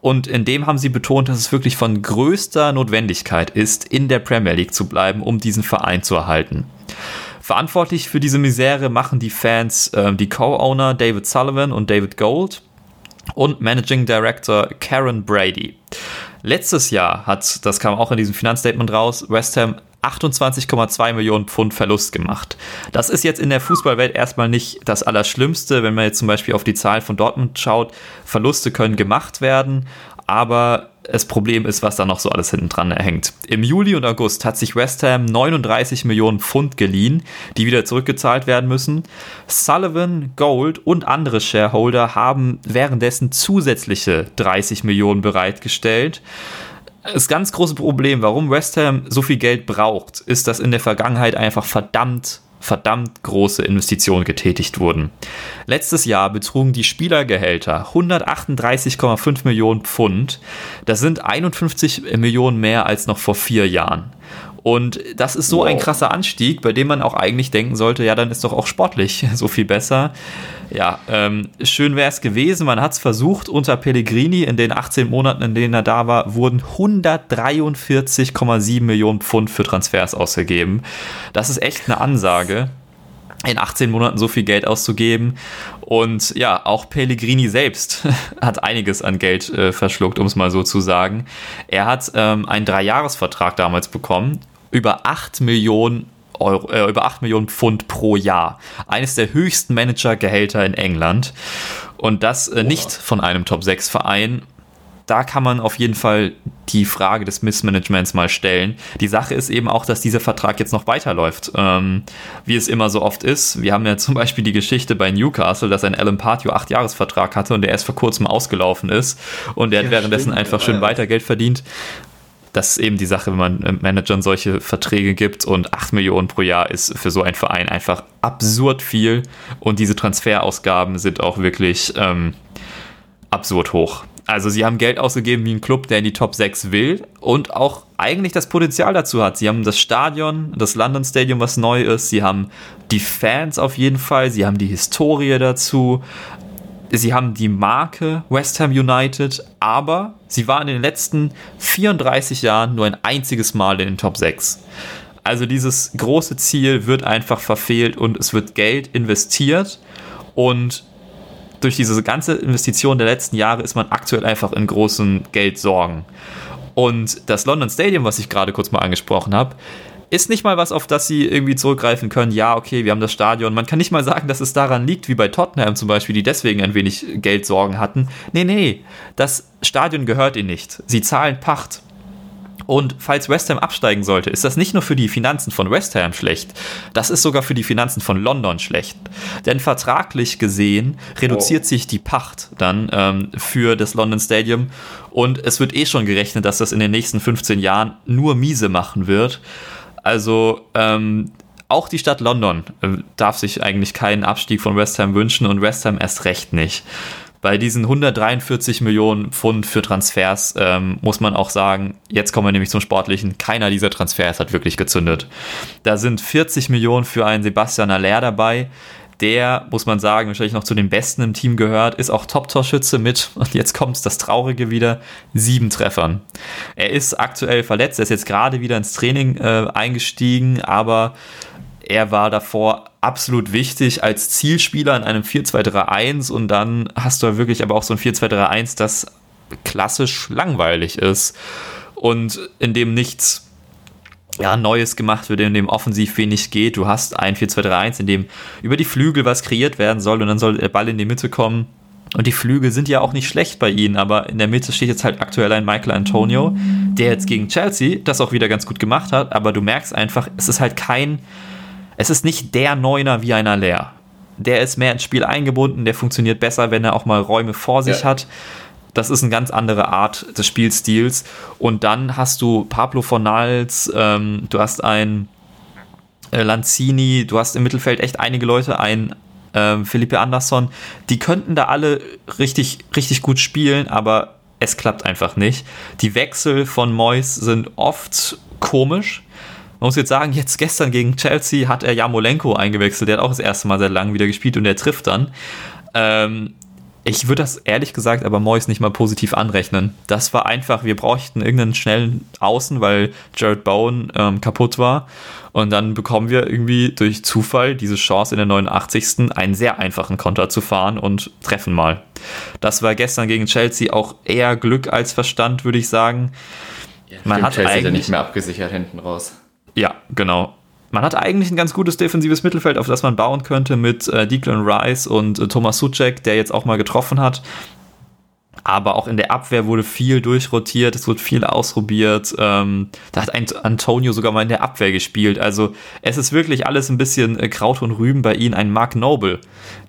und in dem haben sie betont, dass es wirklich von größter Notwendigkeit ist, in der Premier League zu bleiben, um diesen Verein zu erhalten. Verantwortlich für diese Misere machen die Fans äh, die Co-Owner David Sullivan und David Gold und Managing Director Karen Brady. Letztes Jahr hat, das kam auch in diesem Finanzstatement raus, West Ham 28,2 Millionen Pfund Verlust gemacht. Das ist jetzt in der Fußballwelt erstmal nicht das Allerschlimmste, wenn man jetzt zum Beispiel auf die Zahlen von Dortmund schaut. Verluste können gemacht werden, aber das Problem ist, was da noch so alles hinten dran hängt. Im Juli und August hat sich West Ham 39 Millionen Pfund geliehen, die wieder zurückgezahlt werden müssen. Sullivan, Gold und andere Shareholder haben währenddessen zusätzliche 30 Millionen bereitgestellt. Das ganz große Problem, warum West Ham so viel Geld braucht, ist, dass in der Vergangenheit einfach verdammt verdammt große Investitionen getätigt wurden. Letztes Jahr betrugen die Spielergehälter 138,5 Millionen Pfund. Das sind 51 Millionen mehr als noch vor vier Jahren. Und das ist so wow. ein krasser Anstieg, bei dem man auch eigentlich denken sollte, ja, dann ist doch auch sportlich so viel besser. Ja, ähm, schön wäre es gewesen. Man hat es versucht unter Pellegrini. In den 18 Monaten, in denen er da war, wurden 143,7 Millionen Pfund für Transfers ausgegeben. Das ist echt eine Ansage in 18 Monaten so viel Geld auszugeben. Und ja, auch Pellegrini selbst hat einiges an Geld äh, verschluckt, um es mal so zu sagen. Er hat ähm, einen Dreijahresvertrag damals bekommen, über 8 Millionen Euro, äh, über 8 Millionen Pfund pro Jahr. Eines der höchsten Managergehälter in England. Und das äh, nicht von einem Top-6-Verein. Da kann man auf jeden Fall die Frage des Missmanagements mal stellen. Die Sache ist eben auch, dass dieser Vertrag jetzt noch weiterläuft, ähm, wie es immer so oft ist. Wir haben ja zum Beispiel die Geschichte bei Newcastle, dass ein Alan Partio acht Jahresvertrag hatte und der erst vor kurzem ausgelaufen ist und der ja, hat währenddessen stimmt, einfach schön ja. weiter Geld verdient das ist eben die Sache, wenn man äh, Managern solche Verträge gibt und 8 Millionen pro Jahr ist für so einen Verein einfach absurd viel und diese Transferausgaben sind auch wirklich ähm, absurd hoch. Also sie haben Geld ausgegeben wie ein Club, der in die Top 6 will und auch eigentlich das Potenzial dazu hat. Sie haben das Stadion, das London Stadium, was neu ist. Sie haben die Fans auf jeden Fall. Sie haben die Historie dazu sie haben die Marke West Ham United, aber sie waren in den letzten 34 Jahren nur ein einziges Mal in den Top 6. Also dieses große Ziel wird einfach verfehlt und es wird Geld investiert und durch diese ganze Investition der letzten Jahre ist man aktuell einfach in großen Geldsorgen. Und das London Stadium, was ich gerade kurz mal angesprochen habe, ist nicht mal was, auf das sie irgendwie zurückgreifen können. Ja, okay, wir haben das Stadion. Man kann nicht mal sagen, dass es daran liegt, wie bei Tottenham zum Beispiel, die deswegen ein wenig Geldsorgen hatten. Nee, nee, das Stadion gehört ihnen nicht. Sie zahlen Pacht. Und falls West Ham absteigen sollte, ist das nicht nur für die Finanzen von West Ham schlecht, das ist sogar für die Finanzen von London schlecht. Denn vertraglich gesehen reduziert oh. sich die Pacht dann ähm, für das London Stadium und es wird eh schon gerechnet, dass das in den nächsten 15 Jahren nur miese machen wird. Also ähm, auch die Stadt London äh, darf sich eigentlich keinen Abstieg von West Ham wünschen und West Ham erst recht nicht. Bei diesen 143 Millionen Pfund für Transfers ähm, muss man auch sagen, jetzt kommen wir nämlich zum Sportlichen, keiner dieser Transfers hat wirklich gezündet. Da sind 40 Millionen für einen Sebastian Aller dabei, der, muss man sagen, wahrscheinlich noch zu den Besten im Team gehört, ist auch Top-Torschütze mit, und jetzt kommt das Traurige wieder, sieben Treffern. Er ist aktuell verletzt, er ist jetzt gerade wieder ins Training äh, eingestiegen, aber er war davor absolut wichtig als Zielspieler in einem 4-2-3-1 und dann hast du wirklich aber auch so ein 4-2-3-1, das klassisch langweilig ist und in dem nichts ja, Neues gemacht wird, in dem offensiv wenig geht. Du hast ein 4-2-3-1, in dem über die Flügel was kreiert werden soll und dann soll der Ball in die Mitte kommen. Und die Flügel sind ja auch nicht schlecht bei ihnen, aber in der Mitte steht jetzt halt aktuell ein Michael Antonio, der jetzt gegen Chelsea das auch wieder ganz gut gemacht hat, aber du merkst einfach, es ist halt kein, es ist nicht der Neuner wie einer Leer. Der ist mehr ins Spiel eingebunden, der funktioniert besser, wenn er auch mal Räume vor sich ja. hat. Das ist eine ganz andere Art des Spielstils. Und dann hast du Pablo Fornals, ähm, du hast ein äh, Lanzini, du hast im Mittelfeld echt einige Leute, ein ähm, Felipe Andersson, die könnten da alle richtig, richtig gut spielen, aber es klappt einfach nicht. Die Wechsel von Mois sind oft komisch. Man muss jetzt sagen, jetzt gestern gegen Chelsea hat er Jamolenko eingewechselt. Der hat auch das erste Mal seit langem wieder gespielt und der trifft dann. Ähm, ich würde das ehrlich gesagt aber Mois nicht mal positiv anrechnen. Das war einfach, wir brauchten irgendeinen schnellen Außen, weil Jared Bowen ähm, kaputt war. Und dann bekommen wir irgendwie durch Zufall diese Chance in der 89. einen sehr einfachen Konter zu fahren und treffen mal. Das war gestern gegen Chelsea auch eher Glück als Verstand, würde ich sagen. Ja, Man hat Chelsea eigentlich nicht mehr abgesichert hinten raus. Ja, genau man hat eigentlich ein ganz gutes defensives Mittelfeld, auf das man bauen könnte mit äh, Declan Rice und äh, Thomas Suchek, der jetzt auch mal getroffen hat. Aber auch in der Abwehr wurde viel durchrotiert, es wurde viel ausprobiert. Ähm, da hat ein Antonio sogar mal in der Abwehr gespielt. Also es ist wirklich alles ein bisschen äh, Kraut und Rüben bei ihm. Ein Mark Noble,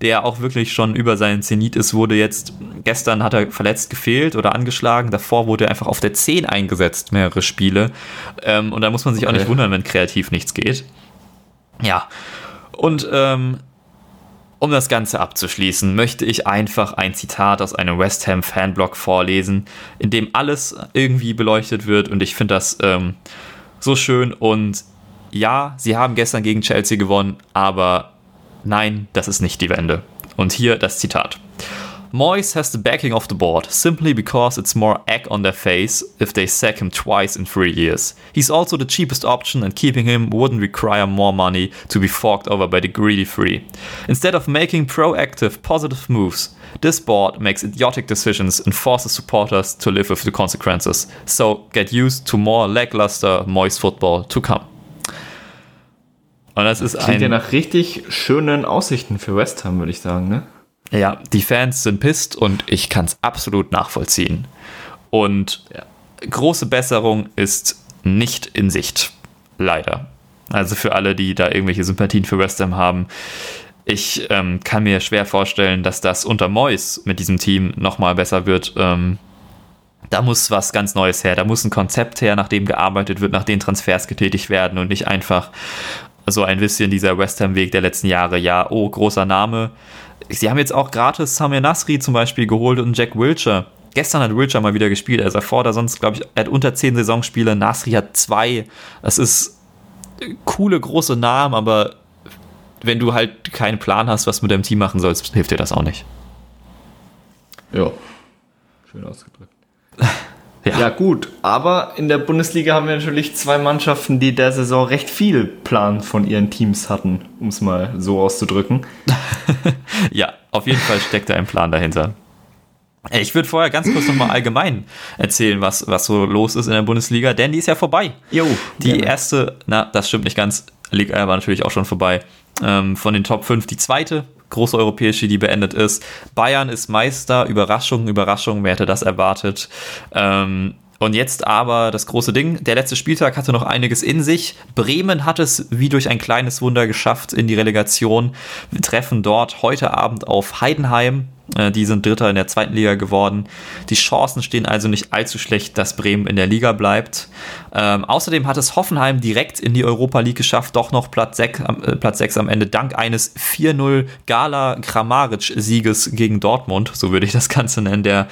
der auch wirklich schon über seinen Zenit ist, wurde jetzt, gestern hat er verletzt gefehlt oder angeschlagen. Davor wurde er einfach auf der 10 eingesetzt, mehrere Spiele. Ähm, und da muss man sich okay. auch nicht wundern, wenn kreativ nichts geht. Ja. Und ähm, um das Ganze abzuschließen, möchte ich einfach ein Zitat aus einem West Ham Fanblog vorlesen, in dem alles irgendwie beleuchtet wird und ich finde das ähm, so schön und ja, sie haben gestern gegen Chelsea gewonnen, aber nein, das ist nicht die Wende. Und hier das Zitat. Moyes has the backing of the board simply because it's more egg on their face if they sack him twice in three years. He's also the cheapest option, and keeping him wouldn't require more money to be forked over by the greedy three. Instead of making proactive, positive moves, this board makes idiotic decisions and forces supporters to live with the consequences. So get used to more lackluster Moyes football to come. Und das, ist klingt ein. ja nach richtig schönen Aussichten für West Ham, würde ich sagen, ne? Ja, die Fans sind pisst und ich kann es absolut nachvollziehen. Und ja. große Besserung ist nicht in Sicht. Leider. Also für alle, die da irgendwelche Sympathien für West Ham haben. Ich ähm, kann mir schwer vorstellen, dass das unter Mois mit diesem Team nochmal besser wird. Ähm, da muss was ganz Neues her. Da muss ein Konzept her, nach dem gearbeitet wird, nach dem Transfers getätigt werden und nicht einfach so ein bisschen dieser West Ham-Weg der letzten Jahre. Ja, oh, großer Name, sie haben jetzt auch gratis Samir Nasri zum Beispiel geholt und Jack Wilcher. Gestern hat Wilcher mal wieder gespielt. Er ist da sonst, glaube ich, er hat unter zehn Saisonspiele. Nasri hat zwei. Das ist coole, große Namen, aber wenn du halt keinen Plan hast, was du mit deinem Team machen sollst, hilft dir das auch nicht. Ja, schön ausgedrückt. Ja. ja. gut, aber in der Bundesliga haben wir natürlich zwei Mannschaften, die der Saison recht viel Plan von ihren Teams hatten, um es mal so auszudrücken. ja, auf jeden Fall steckt da ein Plan dahinter. Ich würde vorher ganz kurz nochmal allgemein erzählen, was, was so los ist in der Bundesliga, denn die ist ja vorbei. Jo, die gerne. erste, na, das stimmt nicht ganz, Liga war natürlich auch schon vorbei. Ähm, von den Top 5 die zweite, große europäische, die beendet ist. Bayern ist Meister, Überraschung, Überraschung, wer hätte das erwartet? Ähm, und jetzt aber das große Ding. Der letzte Spieltag hatte noch einiges in sich. Bremen hat es wie durch ein kleines Wunder geschafft in die Relegation. Wir treffen dort heute Abend auf Heidenheim. Äh, die sind Dritter in der zweiten Liga geworden. Die Chancen stehen also nicht allzu schlecht, dass Bremen in der Liga bleibt. Ähm, außerdem hat es Hoffenheim direkt in die Europa League geschafft, doch noch Platz 6, äh, Platz 6 am Ende, dank eines 4-0 Gala Kramaric-Sieges gegen Dortmund, so würde ich das Ganze nennen, der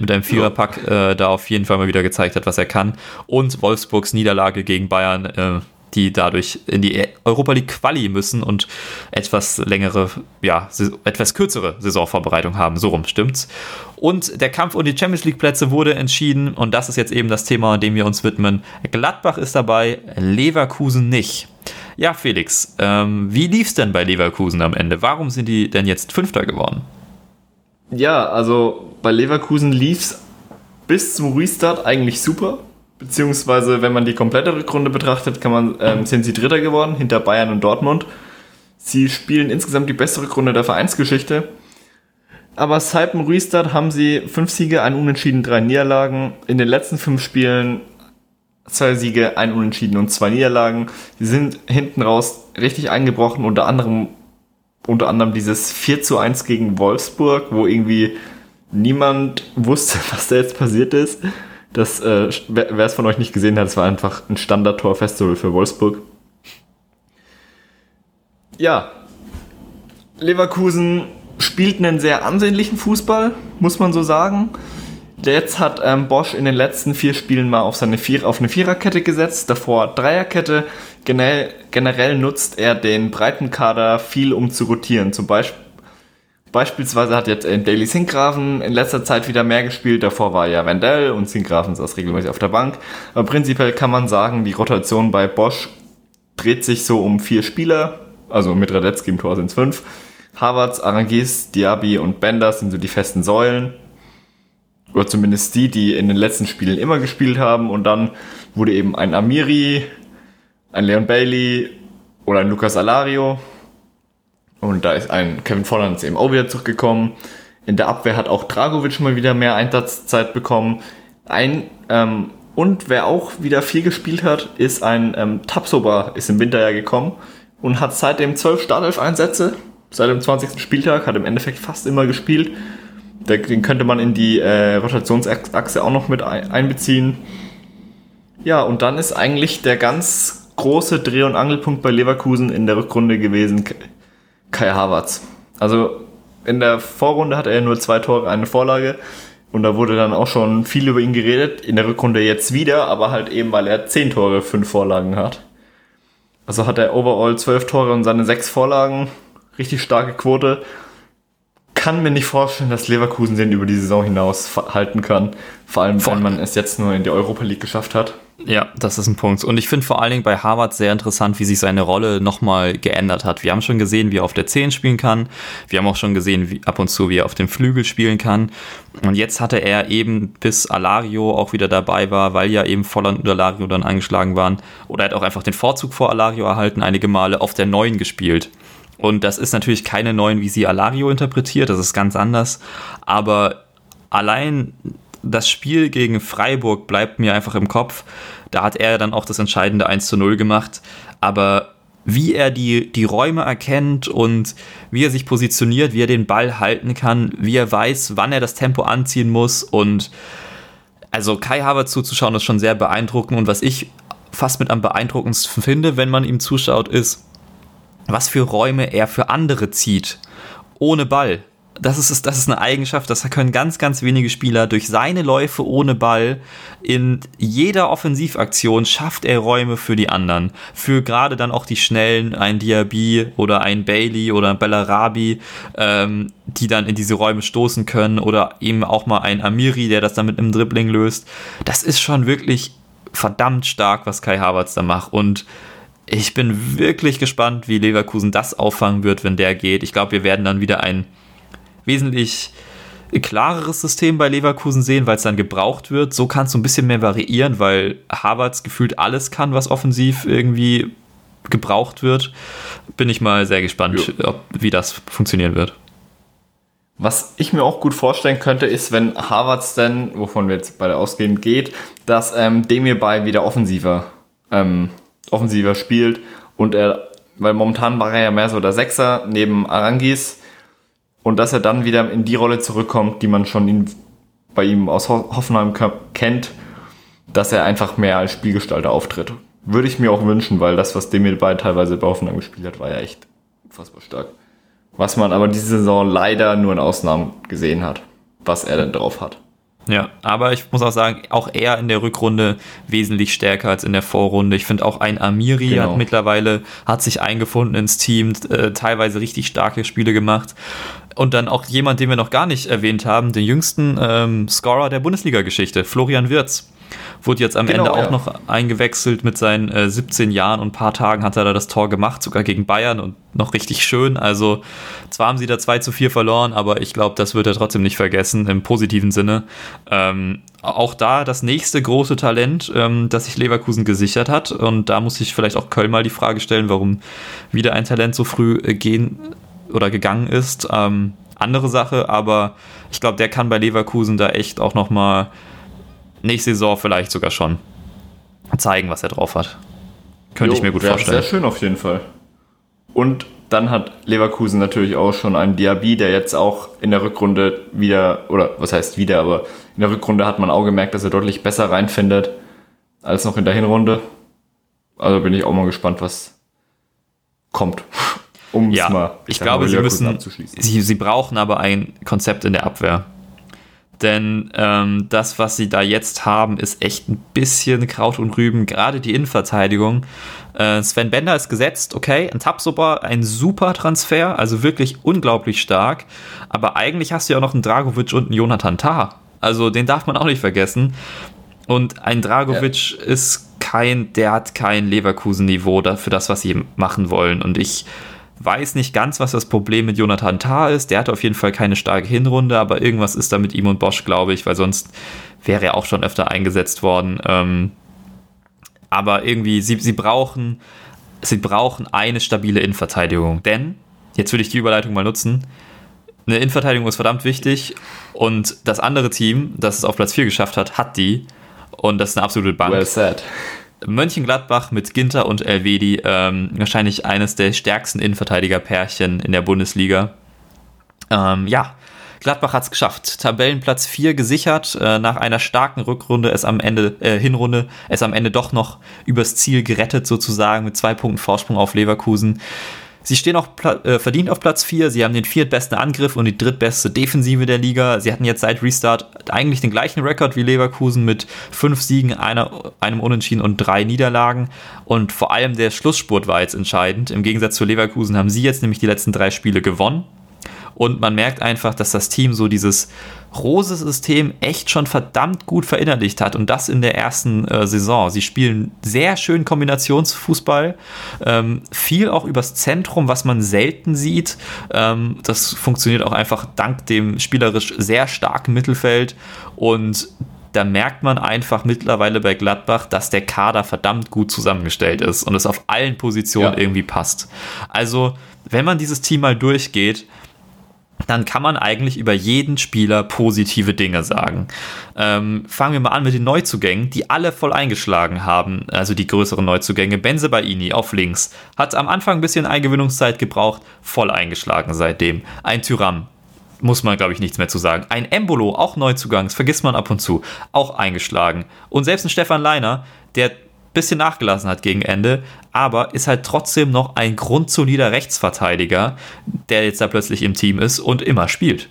mit einem Viererpack äh, da auf jeden Fall mal wieder gezeigt hat, was er kann. Und Wolfsburgs Niederlage gegen Bayern äh, die dadurch in die Europa League Quali müssen und etwas längere, ja, etwas kürzere Saisonvorbereitung haben. So rum stimmt's. Und der Kampf um die Champions League Plätze wurde entschieden und das ist jetzt eben das Thema, dem wir uns widmen. Gladbach ist dabei, Leverkusen nicht. Ja, Felix, ähm, wie lief's denn bei Leverkusen am Ende? Warum sind die denn jetzt Fünfter geworden? Ja, also bei Leverkusen lief's bis zum Restart eigentlich super. Beziehungsweise, wenn man die komplette Rückrunde betrachtet, kann man, ähm, sind sie Dritter geworden, hinter Bayern und Dortmund. Sie spielen insgesamt die beste Rückrunde der Vereinsgeschichte. Aber seit dem Restart haben sie fünf Siege, ein Unentschieden, drei Niederlagen. In den letzten fünf Spielen zwei Siege, ein Unentschieden und zwei Niederlagen. Sie sind hinten raus richtig eingebrochen, unter anderem, unter anderem dieses 4 zu 1 gegen Wolfsburg, wo irgendwie niemand wusste, was da jetzt passiert ist. Das, äh, wer es von euch nicht gesehen hat, es war einfach ein Standard-Tor-Festival für Wolfsburg. Ja, Leverkusen spielt einen sehr ansehnlichen Fußball, muss man so sagen. Jetzt hat ähm, Bosch in den letzten vier Spielen mal auf, seine Vier auf eine Viererkette gesetzt, davor Dreierkette. Generell, generell nutzt er den breiten Kader viel, um zu rotieren. Zum Beispiel Beispielsweise hat jetzt äh, Daily Sinkgraven in letzter Zeit wieder mehr gespielt. Davor war ja Wendell und Sinkgraven saß regelmäßig auf der Bank. Aber prinzipiell kann man sagen, die Rotation bei Bosch dreht sich so um vier Spieler. Also mit Radetzky im Tor sind es fünf. Havertz, Arangis, Diaby und Bender sind so die festen Säulen. Oder zumindest die, die in den letzten Spielen immer gespielt haben. Und dann wurde eben ein Amiri, ein Leon Bailey oder ein Lucas Alario. Und da ist ein Kevin Volland eben auch wieder zurückgekommen. In der Abwehr hat auch Dragovic mal wieder mehr Einsatzzeit bekommen. Ein, ähm, und wer auch wieder viel gespielt hat, ist ein ähm, Tapsoba, ist im Winter ja gekommen und hat seitdem zwölf Startelf-Einsätze seit dem 20. Spieltag, hat im Endeffekt fast immer gespielt. Den könnte man in die äh, Rotationsachse auch noch mit einbeziehen. Ja, und dann ist eigentlich der ganz große Dreh- und Angelpunkt bei Leverkusen in der Rückrunde gewesen Kai Havertz. Also in der Vorrunde hatte er nur zwei Tore, eine Vorlage. Und da wurde dann auch schon viel über ihn geredet. In der Rückrunde jetzt wieder, aber halt eben, weil er zehn Tore, fünf Vorlagen hat. Also hat er overall zwölf Tore und seine sechs Vorlagen richtig starke Quote. Kann mir nicht vorstellen, dass Leverkusen den über die Saison hinaus halten kann. Vor allem, wenn man es jetzt nur in die Europa League geschafft hat. Ja, das ist ein Punkt. Und ich finde vor allen Dingen bei Harvard sehr interessant, wie sich seine Rolle nochmal geändert hat. Wir haben schon gesehen, wie er auf der 10 spielen kann. Wir haben auch schon gesehen, wie ab und zu, wie er auf dem Flügel spielen kann. Und jetzt hatte er eben, bis Alario auch wieder dabei war, weil ja eben Volland und Alario dann angeschlagen waren, oder er hat auch einfach den Vorzug vor Alario erhalten, einige Male auf der 9 gespielt. Und das ist natürlich keine neuen, wie sie Alario interpretiert, das ist ganz anders. Aber allein das Spiel gegen Freiburg bleibt mir einfach im Kopf. Da hat er dann auch das entscheidende 1 zu 0 gemacht. Aber wie er die, die Räume erkennt und wie er sich positioniert, wie er den Ball halten kann, wie er weiß, wann er das Tempo anziehen muss. Und also Kai Havertz zuzuschauen ist schon sehr beeindruckend. Und was ich fast mit am beeindruckendsten finde, wenn man ihm zuschaut, ist, was für Räume er für andere zieht. Ohne Ball. Das ist, das ist eine Eigenschaft, das können ganz, ganz wenige Spieler durch seine Läufe ohne Ball in jeder Offensivaktion schafft er Räume für die anderen. Für gerade dann auch die Schnellen, ein Diaby oder ein Bailey oder ein Bellarabi, ähm, die dann in diese Räume stoßen können oder eben auch mal ein Amiri, der das dann mit einem Dribbling löst. Das ist schon wirklich verdammt stark, was Kai Havertz da macht und ich bin wirklich gespannt, wie Leverkusen das auffangen wird, wenn der geht. Ich glaube, wir werden dann wieder ein wesentlich klareres System bei Leverkusen sehen, weil es dann gebraucht wird. So kann es so ein bisschen mehr variieren, weil Havertz gefühlt alles kann, was offensiv irgendwie gebraucht wird. Bin ich mal sehr gespannt, ob, wie das funktionieren wird. Was ich mir auch gut vorstellen könnte, ist, wenn Havertz denn, wovon wir jetzt beide ausgehen, geht, dass ähm, Demir bei wieder offensiver ähm, offensiver spielt und er, weil momentan war er ja mehr so der Sechser neben Arangis und dass er dann wieder in die Rolle zurückkommt, die man schon in, bei ihm aus Hoffenheim kennt, dass er einfach mehr als Spielgestalter auftritt. Würde ich mir auch wünschen, weil das, was Demir bei teilweise bei Hoffenheim gespielt hat, war ja echt unfassbar stark. Was man aber diese Saison leider nur in Ausnahmen gesehen hat, was er denn drauf hat. Ja, aber ich muss auch sagen, auch er in der Rückrunde wesentlich stärker als in der Vorrunde. Ich finde auch ein Amiri genau. hat mittlerweile, hat sich eingefunden ins Team, äh, teilweise richtig starke Spiele gemacht. Und dann auch jemand, den wir noch gar nicht erwähnt haben, den jüngsten ähm, Scorer der Bundesliga-Geschichte, Florian Wirz. Wurde jetzt am genau, Ende auch ja. noch eingewechselt mit seinen äh, 17 Jahren und ein paar Tagen hat er da das Tor gemacht, sogar gegen Bayern und noch richtig schön. Also zwar haben sie da 2 zu 4 verloren, aber ich glaube, das wird er trotzdem nicht vergessen, im positiven Sinne. Ähm, auch da das nächste große Talent, ähm, das sich Leverkusen gesichert hat. Und da muss ich vielleicht auch Köln mal die Frage stellen, warum wieder ein Talent so früh äh, gehen oder gegangen ist. Ähm, andere Sache, aber ich glaube, der kann bei Leverkusen da echt auch nochmal nächste Saison vielleicht sogar schon zeigen, was er drauf hat. Könnte jo, ich mir gut vorstellen. Sehr schön auf jeden Fall. Und dann hat Leverkusen natürlich auch schon einen Diaby, der jetzt auch in der Rückrunde wieder, oder was heißt wieder, aber in der Rückrunde hat man auch gemerkt, dass er deutlich besser reinfindet als noch in der Hinrunde. Also bin ich auch mal gespannt, was kommt. Um ja, mal, ich, ich glaube, sie müssen, sie, sie brauchen aber ein Konzept in der Abwehr Denn ähm, das, was sie da jetzt haben, ist echt ein bisschen Kraut und Rüben. Gerade die Innenverteidigung. Äh, Sven Bender ist gesetzt, okay. Ein Tapsoba, ein super Transfer, also wirklich unglaublich stark. Aber eigentlich hast du ja auch noch einen Dragovic und einen Jonathan Tah. Also den darf man auch nicht vergessen. Und ein Dragovic ja. ist kein, der hat kein Leverkusen-Niveau für das, was sie machen wollen. Und ich weiß nicht ganz, was das Problem mit Jonathan Tah ist. Der hatte auf jeden Fall keine starke Hinrunde, aber irgendwas ist da mit ihm und Bosch, glaube ich, weil sonst wäre er auch schon öfter eingesetzt worden. Ähm, aber irgendwie, sie, sie brauchen, sie brauchen eine stabile Innenverteidigung. Denn, jetzt würde ich die Überleitung mal nutzen, eine Innenverteidigung ist verdammt wichtig und das andere Team, das es auf Platz 4 geschafft hat, hat die. Und das ist eine absolute Bank. Well said. Mönchengladbach mit Ginter und Elvedi ähm, wahrscheinlich eines der stärksten Innenverteidiger-Pärchen in der Bundesliga. Ähm, ja, Gladbach hat es geschafft. Tabellenplatz 4 gesichert. Äh, nach einer starken Rückrunde es am Ende, äh, Hinrunde, es am Ende doch noch übers Ziel gerettet, sozusagen, mit zwei Punkten Vorsprung auf Leverkusen. Sie stehen auch äh, verdient auf Platz 4. Sie haben den viertbesten Angriff und die drittbeste Defensive der Liga. Sie hatten jetzt seit Restart eigentlich den gleichen Rekord wie Leverkusen mit fünf Siegen, einer, einem Unentschieden und drei Niederlagen. Und vor allem der Schlussspurt war jetzt entscheidend. Im Gegensatz zu Leverkusen haben sie jetzt nämlich die letzten drei Spiele gewonnen. Und man merkt einfach, dass das Team so dieses Rose-System echt schon verdammt gut verinnerlicht hat und das in der ersten äh, Saison. Sie spielen sehr schön Kombinationsfußball, ähm, viel auch übers Zentrum, was man selten sieht. Ähm, das funktioniert auch einfach dank dem spielerisch sehr starken Mittelfeld und da merkt man einfach mittlerweile bei Gladbach, dass der Kader verdammt gut zusammengestellt ist und es auf allen Positionen ja. irgendwie passt. Also, wenn man dieses Team mal durchgeht, dann kann man eigentlich über jeden Spieler positive Dinge sagen. Ähm, fangen wir mal an mit den Neuzugängen, die alle voll eingeschlagen haben, also die größeren Neuzugänge. Benze Baini auf links hat am Anfang ein bisschen Eingewöhnungszeit gebraucht, voll eingeschlagen seitdem. Ein Tyram, muss man, glaube ich, nichts mehr zu sagen. Ein Embolo, auch Neuzugangs, vergisst man ab und zu, auch eingeschlagen. Und selbst ein Stefan Leiner, der bisschen nachgelassen hat gegen Ende, aber ist halt trotzdem noch ein grundsolider Rechtsverteidiger, der jetzt da plötzlich im Team ist und immer spielt.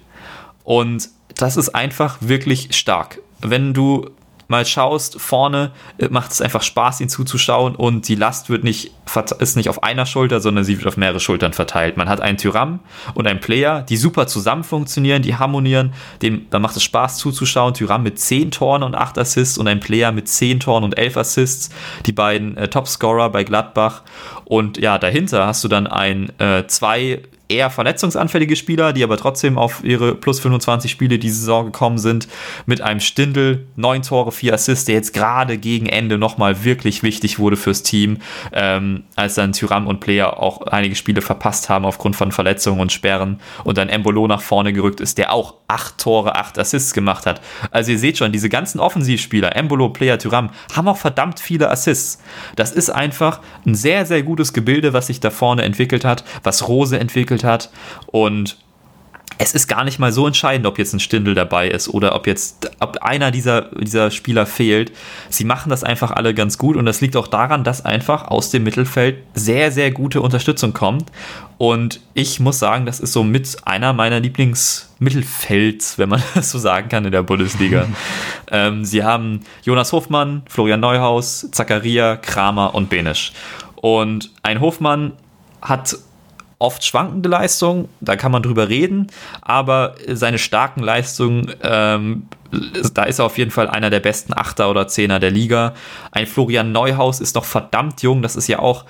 Und das ist einfach wirklich stark. Wenn du mal schaust, vorne äh, macht es einfach Spaß, ihn zuzuschauen und die Last wird nicht, ist nicht auf einer Schulter, sondern sie wird auf mehrere Schultern verteilt. Man hat einen Tyram und einen Player, die super zusammen funktionieren, die harmonieren, dem, da macht es Spaß zuzuschauen. Tyram mit 10 Toren und 8 Assists und ein Player mit 10 Toren und 11 Assists, die beiden äh, Topscorer bei Gladbach. Und ja, dahinter hast du dann ein, äh, zwei eher verletzungsanfällige Spieler, die aber trotzdem auf ihre plus 25 Spiele diese Saison gekommen sind, mit einem Stindel, neun Tore, vier Assists, der jetzt gerade gegen Ende nochmal wirklich wichtig wurde fürs Team, ähm, als dann Tyram und Player auch einige Spiele verpasst haben aufgrund von Verletzungen und Sperren und dann Embolo nach vorne gerückt ist, der auch acht Tore, acht Assists gemacht hat. Also ihr seht schon, diese ganzen Offensivspieler, Embolo, Player, Tyram, haben auch verdammt viele Assists. Das ist einfach ein sehr, sehr gutes Gebilde, was sich da vorne entwickelt hat, was Rose entwickelt hat. Und es ist gar nicht mal so entscheidend, ob jetzt ein Stindel dabei ist oder ob jetzt ob einer dieser, dieser Spieler fehlt. Sie machen das einfach alle ganz gut und das liegt auch daran, dass einfach aus dem Mittelfeld sehr, sehr gute Unterstützung kommt. Und ich muss sagen, das ist so mit einer meiner Lieblingsmittelfelds, wenn man das so sagen kann, in der Bundesliga. ähm, sie haben Jonas Hofmann, Florian Neuhaus, Zakaria, Kramer und Benisch. Und ein Hofmann hat oft schwankende Leistungen, da kann man drüber reden, aber seine starken Leistungen, ähm, da ist er auf jeden Fall einer der besten Achter oder Zehner der Liga. Ein Florian Neuhaus ist noch verdammt jung, das ist ja auch,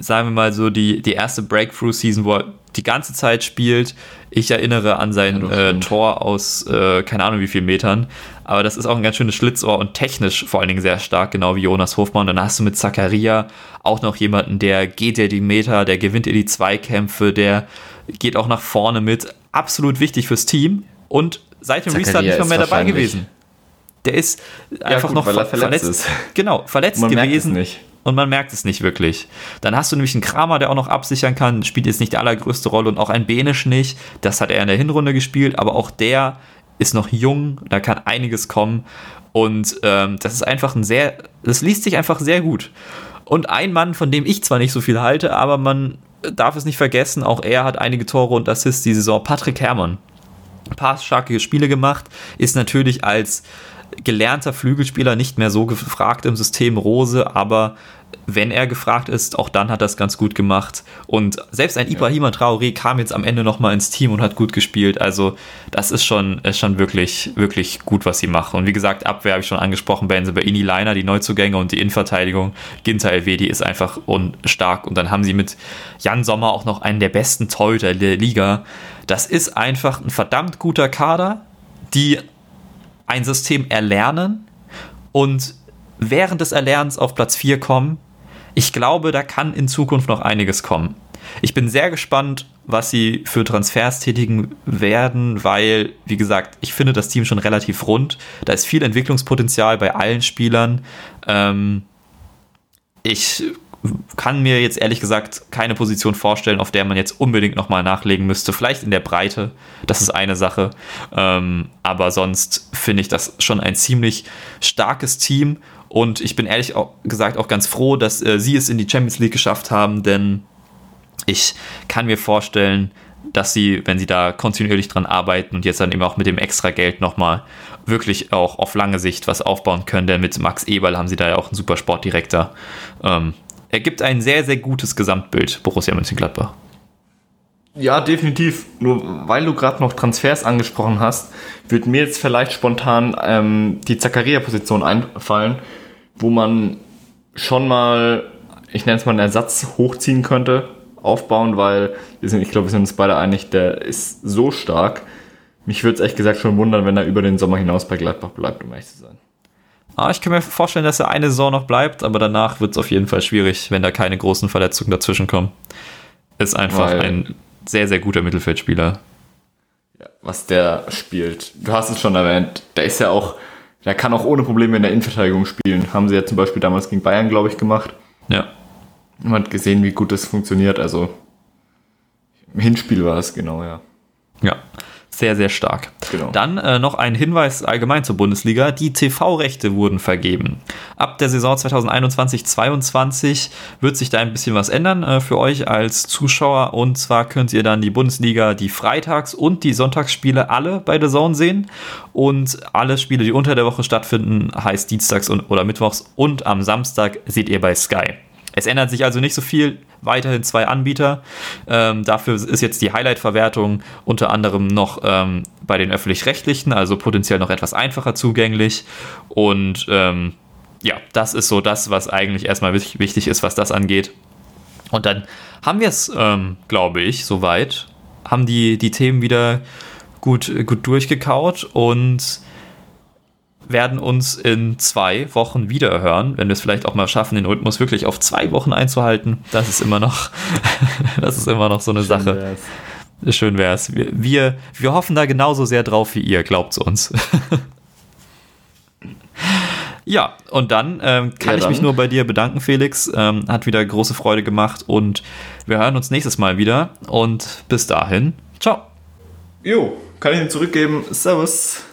sagen wir mal so, die, die erste Breakthrough-Season, wo er die ganze Zeit spielt. Ich erinnere an sein ja, äh, Tor aus äh, keine Ahnung wie vielen Metern. Aber das ist auch ein ganz schönes Schlitzohr und technisch vor allen Dingen sehr stark, genau wie Jonas Hofmann. Und dann hast du mit Zakaria auch noch jemanden, der geht dir die Meter, der gewinnt dir die Zweikämpfe, der geht auch nach vorne mit. Absolut wichtig fürs Team und seit dem Zakaria Restart nicht mehr, mehr dabei gewesen. Der ist einfach ja, gut, noch ver verletzt, verletzt. Genau, verletzt Man gewesen. Merkt es nicht und man merkt es nicht wirklich. Dann hast du nämlich einen Kramer, der auch noch absichern kann, spielt jetzt nicht die allergrößte Rolle und auch ein Benisch nicht. Das hat er in der Hinrunde gespielt, aber auch der ist noch jung, da kann einiges kommen und ähm, das ist einfach ein sehr, das liest sich einfach sehr gut. Und ein Mann, von dem ich zwar nicht so viel halte, aber man darf es nicht vergessen, auch er hat einige Tore und Assists die Saison, Patrick Herrmann. ein paar starke Spiele gemacht, ist natürlich als gelernter Flügelspieler nicht mehr so gefragt im System Rose, aber wenn er gefragt ist, auch dann hat er es ganz gut gemacht. Und selbst ein Ibrahima Traoré kam jetzt am Ende nochmal ins Team und hat gut gespielt. Also das ist schon, ist schon wirklich, wirklich gut, was sie machen. Und wie gesagt, Abwehr habe ich schon angesprochen, Benze bei Ini Leiner, die Neuzugänge und die Innenverteidigung. Ginter Elvedi ist einfach unstark. Und dann haben sie mit Jan Sommer auch noch einen der besten Torhüter der Liga. Das ist einfach ein verdammt guter Kader, die ein System erlernen und während des Erlernens auf Platz 4 kommen. Ich glaube, da kann in Zukunft noch einiges kommen. Ich bin sehr gespannt, was sie für Transfers tätigen werden, weil, wie gesagt, ich finde das Team schon relativ rund. Da ist viel Entwicklungspotenzial bei allen Spielern. Ähm, ich kann mir jetzt ehrlich gesagt keine Position vorstellen, auf der man jetzt unbedingt nochmal nachlegen müsste. Vielleicht in der Breite, das ist eine Sache. Ähm, aber sonst finde ich das schon ein ziemlich starkes Team. Und ich bin ehrlich gesagt auch ganz froh, dass äh, sie es in die Champions League geschafft haben, denn ich kann mir vorstellen, dass sie, wenn sie da kontinuierlich dran arbeiten und jetzt dann eben auch mit dem extra Geld nochmal wirklich auch auf lange Sicht was aufbauen können, denn mit Max Eberl haben sie da ja auch einen super Sportdirektor. Ähm, er gibt ein sehr, sehr gutes Gesamtbild, Borussia Mönchengladbach. Ja, definitiv. Nur weil du gerade noch Transfers angesprochen hast, wird mir jetzt vielleicht spontan ähm, die Zakaria-Position einfallen, wo man schon mal, ich nenne es mal einen Ersatz hochziehen könnte, aufbauen, weil wir sind, ich glaube, wir sind uns beide einig, der ist so stark. Mich würde es echt gesagt schon wundern, wenn er über den Sommer hinaus bei Gladbach bleibt, um ehrlich zu sein. Ah, ich kann mir vorstellen, dass er eine Saison noch bleibt, aber danach wird es auf jeden Fall schwierig, wenn da keine großen Verletzungen dazwischen kommen. Ist einfach Weil, ein sehr, sehr guter Mittelfeldspieler. Ja, was der spielt. Du hast es schon erwähnt, der ist ja auch, der kann auch ohne Probleme in der Innenverteidigung spielen. Haben sie ja zum Beispiel damals gegen Bayern, glaube ich, gemacht. Ja. Man hat gesehen, wie gut das funktioniert. Also im Hinspiel war es genau, ja. Ja sehr, sehr stark. Genau. Dann äh, noch ein Hinweis allgemein zur Bundesliga. Die TV-Rechte wurden vergeben. Ab der Saison 2021-22 wird sich da ein bisschen was ändern äh, für euch als Zuschauer. Und zwar könnt ihr dann die Bundesliga, die Freitags- und die Sonntagsspiele alle bei der Zone sehen. Und alle Spiele, die unter der Woche stattfinden, heißt Dienstags und, oder Mittwochs und am Samstag seht ihr bei Sky. Es ändert sich also nicht so viel weiterhin zwei Anbieter. Ähm, dafür ist jetzt die Highlight-Verwertung unter anderem noch ähm, bei den öffentlich-rechtlichen, also potenziell noch etwas einfacher zugänglich. Und ähm, ja, das ist so das, was eigentlich erstmal wichtig ist, was das angeht. Und dann haben wir es, ähm, glaube ich, soweit. Haben die, die Themen wieder gut, gut durchgekaut und werden uns in zwei Wochen wieder hören, wenn wir es vielleicht auch mal schaffen, den Rhythmus wirklich auf zwei Wochen einzuhalten. Das ist immer noch, das ist immer noch so eine Schön Sache. Wär's. Schön wär's. Wir, wir, wir hoffen da genauso sehr drauf wie ihr, glaubt's uns. ja, und dann ähm, kann ja, ich mich nur bei dir bedanken, Felix. Ähm, hat wieder große Freude gemacht und wir hören uns nächstes Mal wieder. Und bis dahin, ciao. Jo, kann ich ihn zurückgeben. Servus.